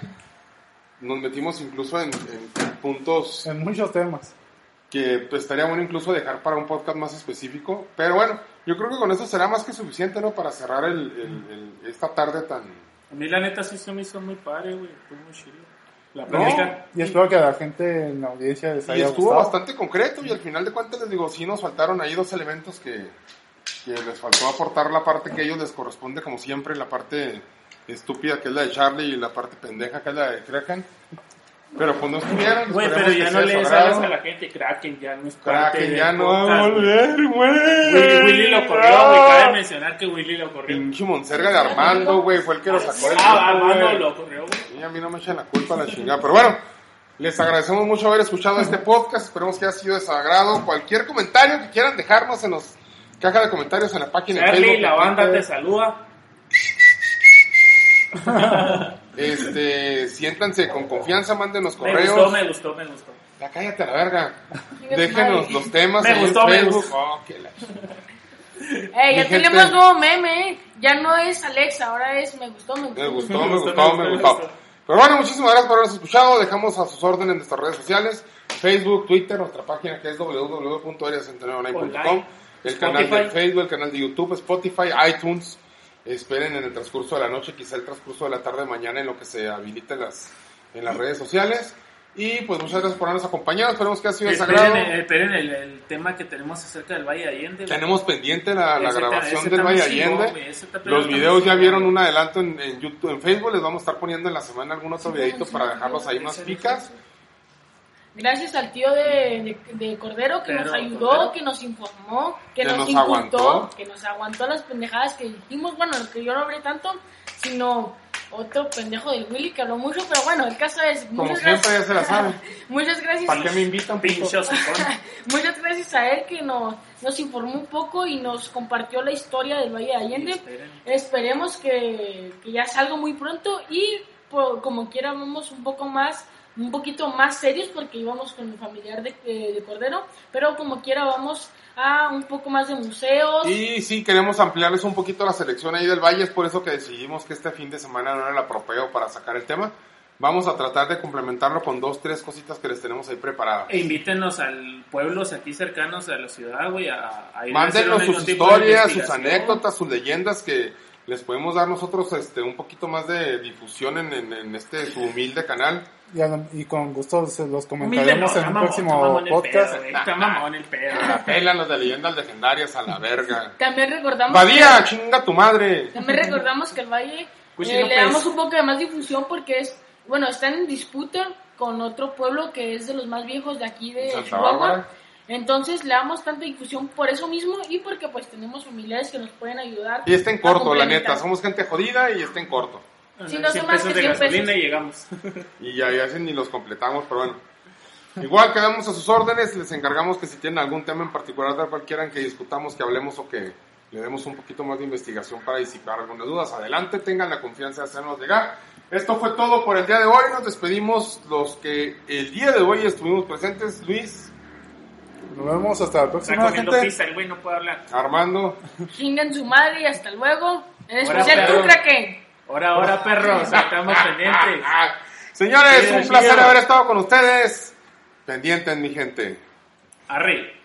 nos metimos incluso en, en puntos En muchos temas. que pues, estaría bueno incluso dejar para un podcast más específico. Pero bueno, yo creo que con eso será más que suficiente, ¿no? Para cerrar el, el- el- esta tarde tan... A mí la neta sí se me hizo muy padre, güey. Fue muy chido. La No. Y espero que a la gente en la audiencia les Y haya estuvo gustado. bastante concreto y al final de cuentas les digo, sí nos faltaron ahí dos elementos que, que les faltó aportar la parte que a ellos les corresponde como siempre, la parte estúpida que es la de Charlie y la parte pendeja que es la de Kraken. Pero pues no estuvieron. Güey, esperemos pero ya no de le agrado. a la gente. Kraken ya no es Kraken ya no va a volver, güey. Willy, Willy lo corrió, güey. Cabe mencionar que Willy lo corrió. Pinche Monserga de Armando, güey, fue el que lo sacó del Ah, Armando lo corrió, güey. Y a mí no me echan la culpa la chingada. Pero bueno, les agradecemos mucho haber escuchado este podcast. Esperemos que haya sido de su agrado. Cualquier comentario que quieran dejarnos en los caja de comentarios en la página de Charlie, Facebook. la banda te saluda. Este, siéntanse con confianza, mándenos Me correos. gustó, me gustó, me gustó. Ya cállate a la verga. Déjenos los temas Me gustó, me Facebook. gustó. Oh, qué la- Ey, ya tenemos nuevo meme, ¿eh? Ya no es Alexa, ahora es me gustó, me gustó. Me gustó, Me me gustó, me me gustó, me. Pero bueno, muchísimas gracias por habernos escuchado. Dejamos a sus órdenes en nuestras redes sociales: Facebook, Twitter, nuestra página que es www.area69.com, el canal de. Facebook, el canal de YouTube, Spotify, iTunes. Esperen en el transcurso de la noche, quizá el transcurso de la tarde, mañana, en lo que se habilite en las, en las redes sociales. Y pues muchas gracias por habernos acompañado. Esperemos que haya sido su Esperen, eh, esperen el, el tema que tenemos acerca del Valle de Allende. Tenemos pendiente la, grabación del Valle Allende. Los videos ya vieron un adelanto en, en YouTube, en Facebook. Les vamos a estar poniendo en la semana algún otro videito para dejarlos ahí más picas. Gracias al tío de, de, de Cordero que Pero, nos ayudó, Cordero. que nos informó, que, Que nos, nos incultó, aguantó. que nos aguantó las pendejadas que dijimos. Bueno, que yo no hablé tanto, sino otro pendejo del Willy que habló mucho, pero bueno, el caso es... Como muchas siempre, gracias- ya se la sabe. muchas gracias. ¿Para qué me invitan? hocicón. Muchas gracias a él que nos, nos informó un poco y nos compartió la historia del Valle de Allende. Esperemos que, que ya salga muy pronto y por- como quiera vamos un poco más, un poquito más serios porque íbamos con el familiar de, de- de Cordero, pero como quiera vamos a un poco más de museos. Y sí, queremos ampliarles un poquito la selección ahí del Valle, es por eso que decidimos que este fin de semana no era el apropiado para sacar el tema. Vamos a tratar de complementarlo con dos, tres cositas que les tenemos ahí preparadas. E invítenos al pueblos aquí cercanos a la ciudad, güey, a, a ir a hacer Mándenos sus historias, sus anécdotas, sus leyendas que les podemos dar nosotros este un poquito más de difusión en, en- en este su humilde canal. Y, a- y con gusto se los comentaremos no, en un mamón, próximo podcast. pedo, Está mamón el pedo. La pelan los de leyendas legendarias a la verga. También recordamos Badía, que- chinga tu madre. También recordamos que el Valle Cuchi eh, le damos un poco de más difusión porque es, bueno, están en disputa con otro pueblo que es de los más viejos de aquí de Santa Chihuahua. Entonces le damos tanta difusión por eso mismo y porque pues tenemos familiares que nos pueden ayudar. Y está en a corto, la neta. Somos gente jodida y está en corto. Sí, no son 100 más que de 100 gasolina pesos. y llegamos. Y ya, ya ni los completamos, pero bueno. Igual quedamos a sus órdenes, les encargamos que si tienen algún tema en particular del cual quieran que discutamos, que hablemos o que le demos un poquito más de investigación para disipar algunas dudas, adelante, tengan la confianza de hacernos llegar. Esto fue todo por el día de hoy, nos despedimos los que el día de hoy estuvimos presentes, Luis, Nos vemos hasta la Está próxima, comiendo gente. pizza, el güey no puede hablar. Armando, Chingan su madre y hasta luego. En especial tú. Kraken. Ahora, ahora, perros, estamos pendientes. señores, un placer haber estado con ustedes, pendientes mi gente. Arre.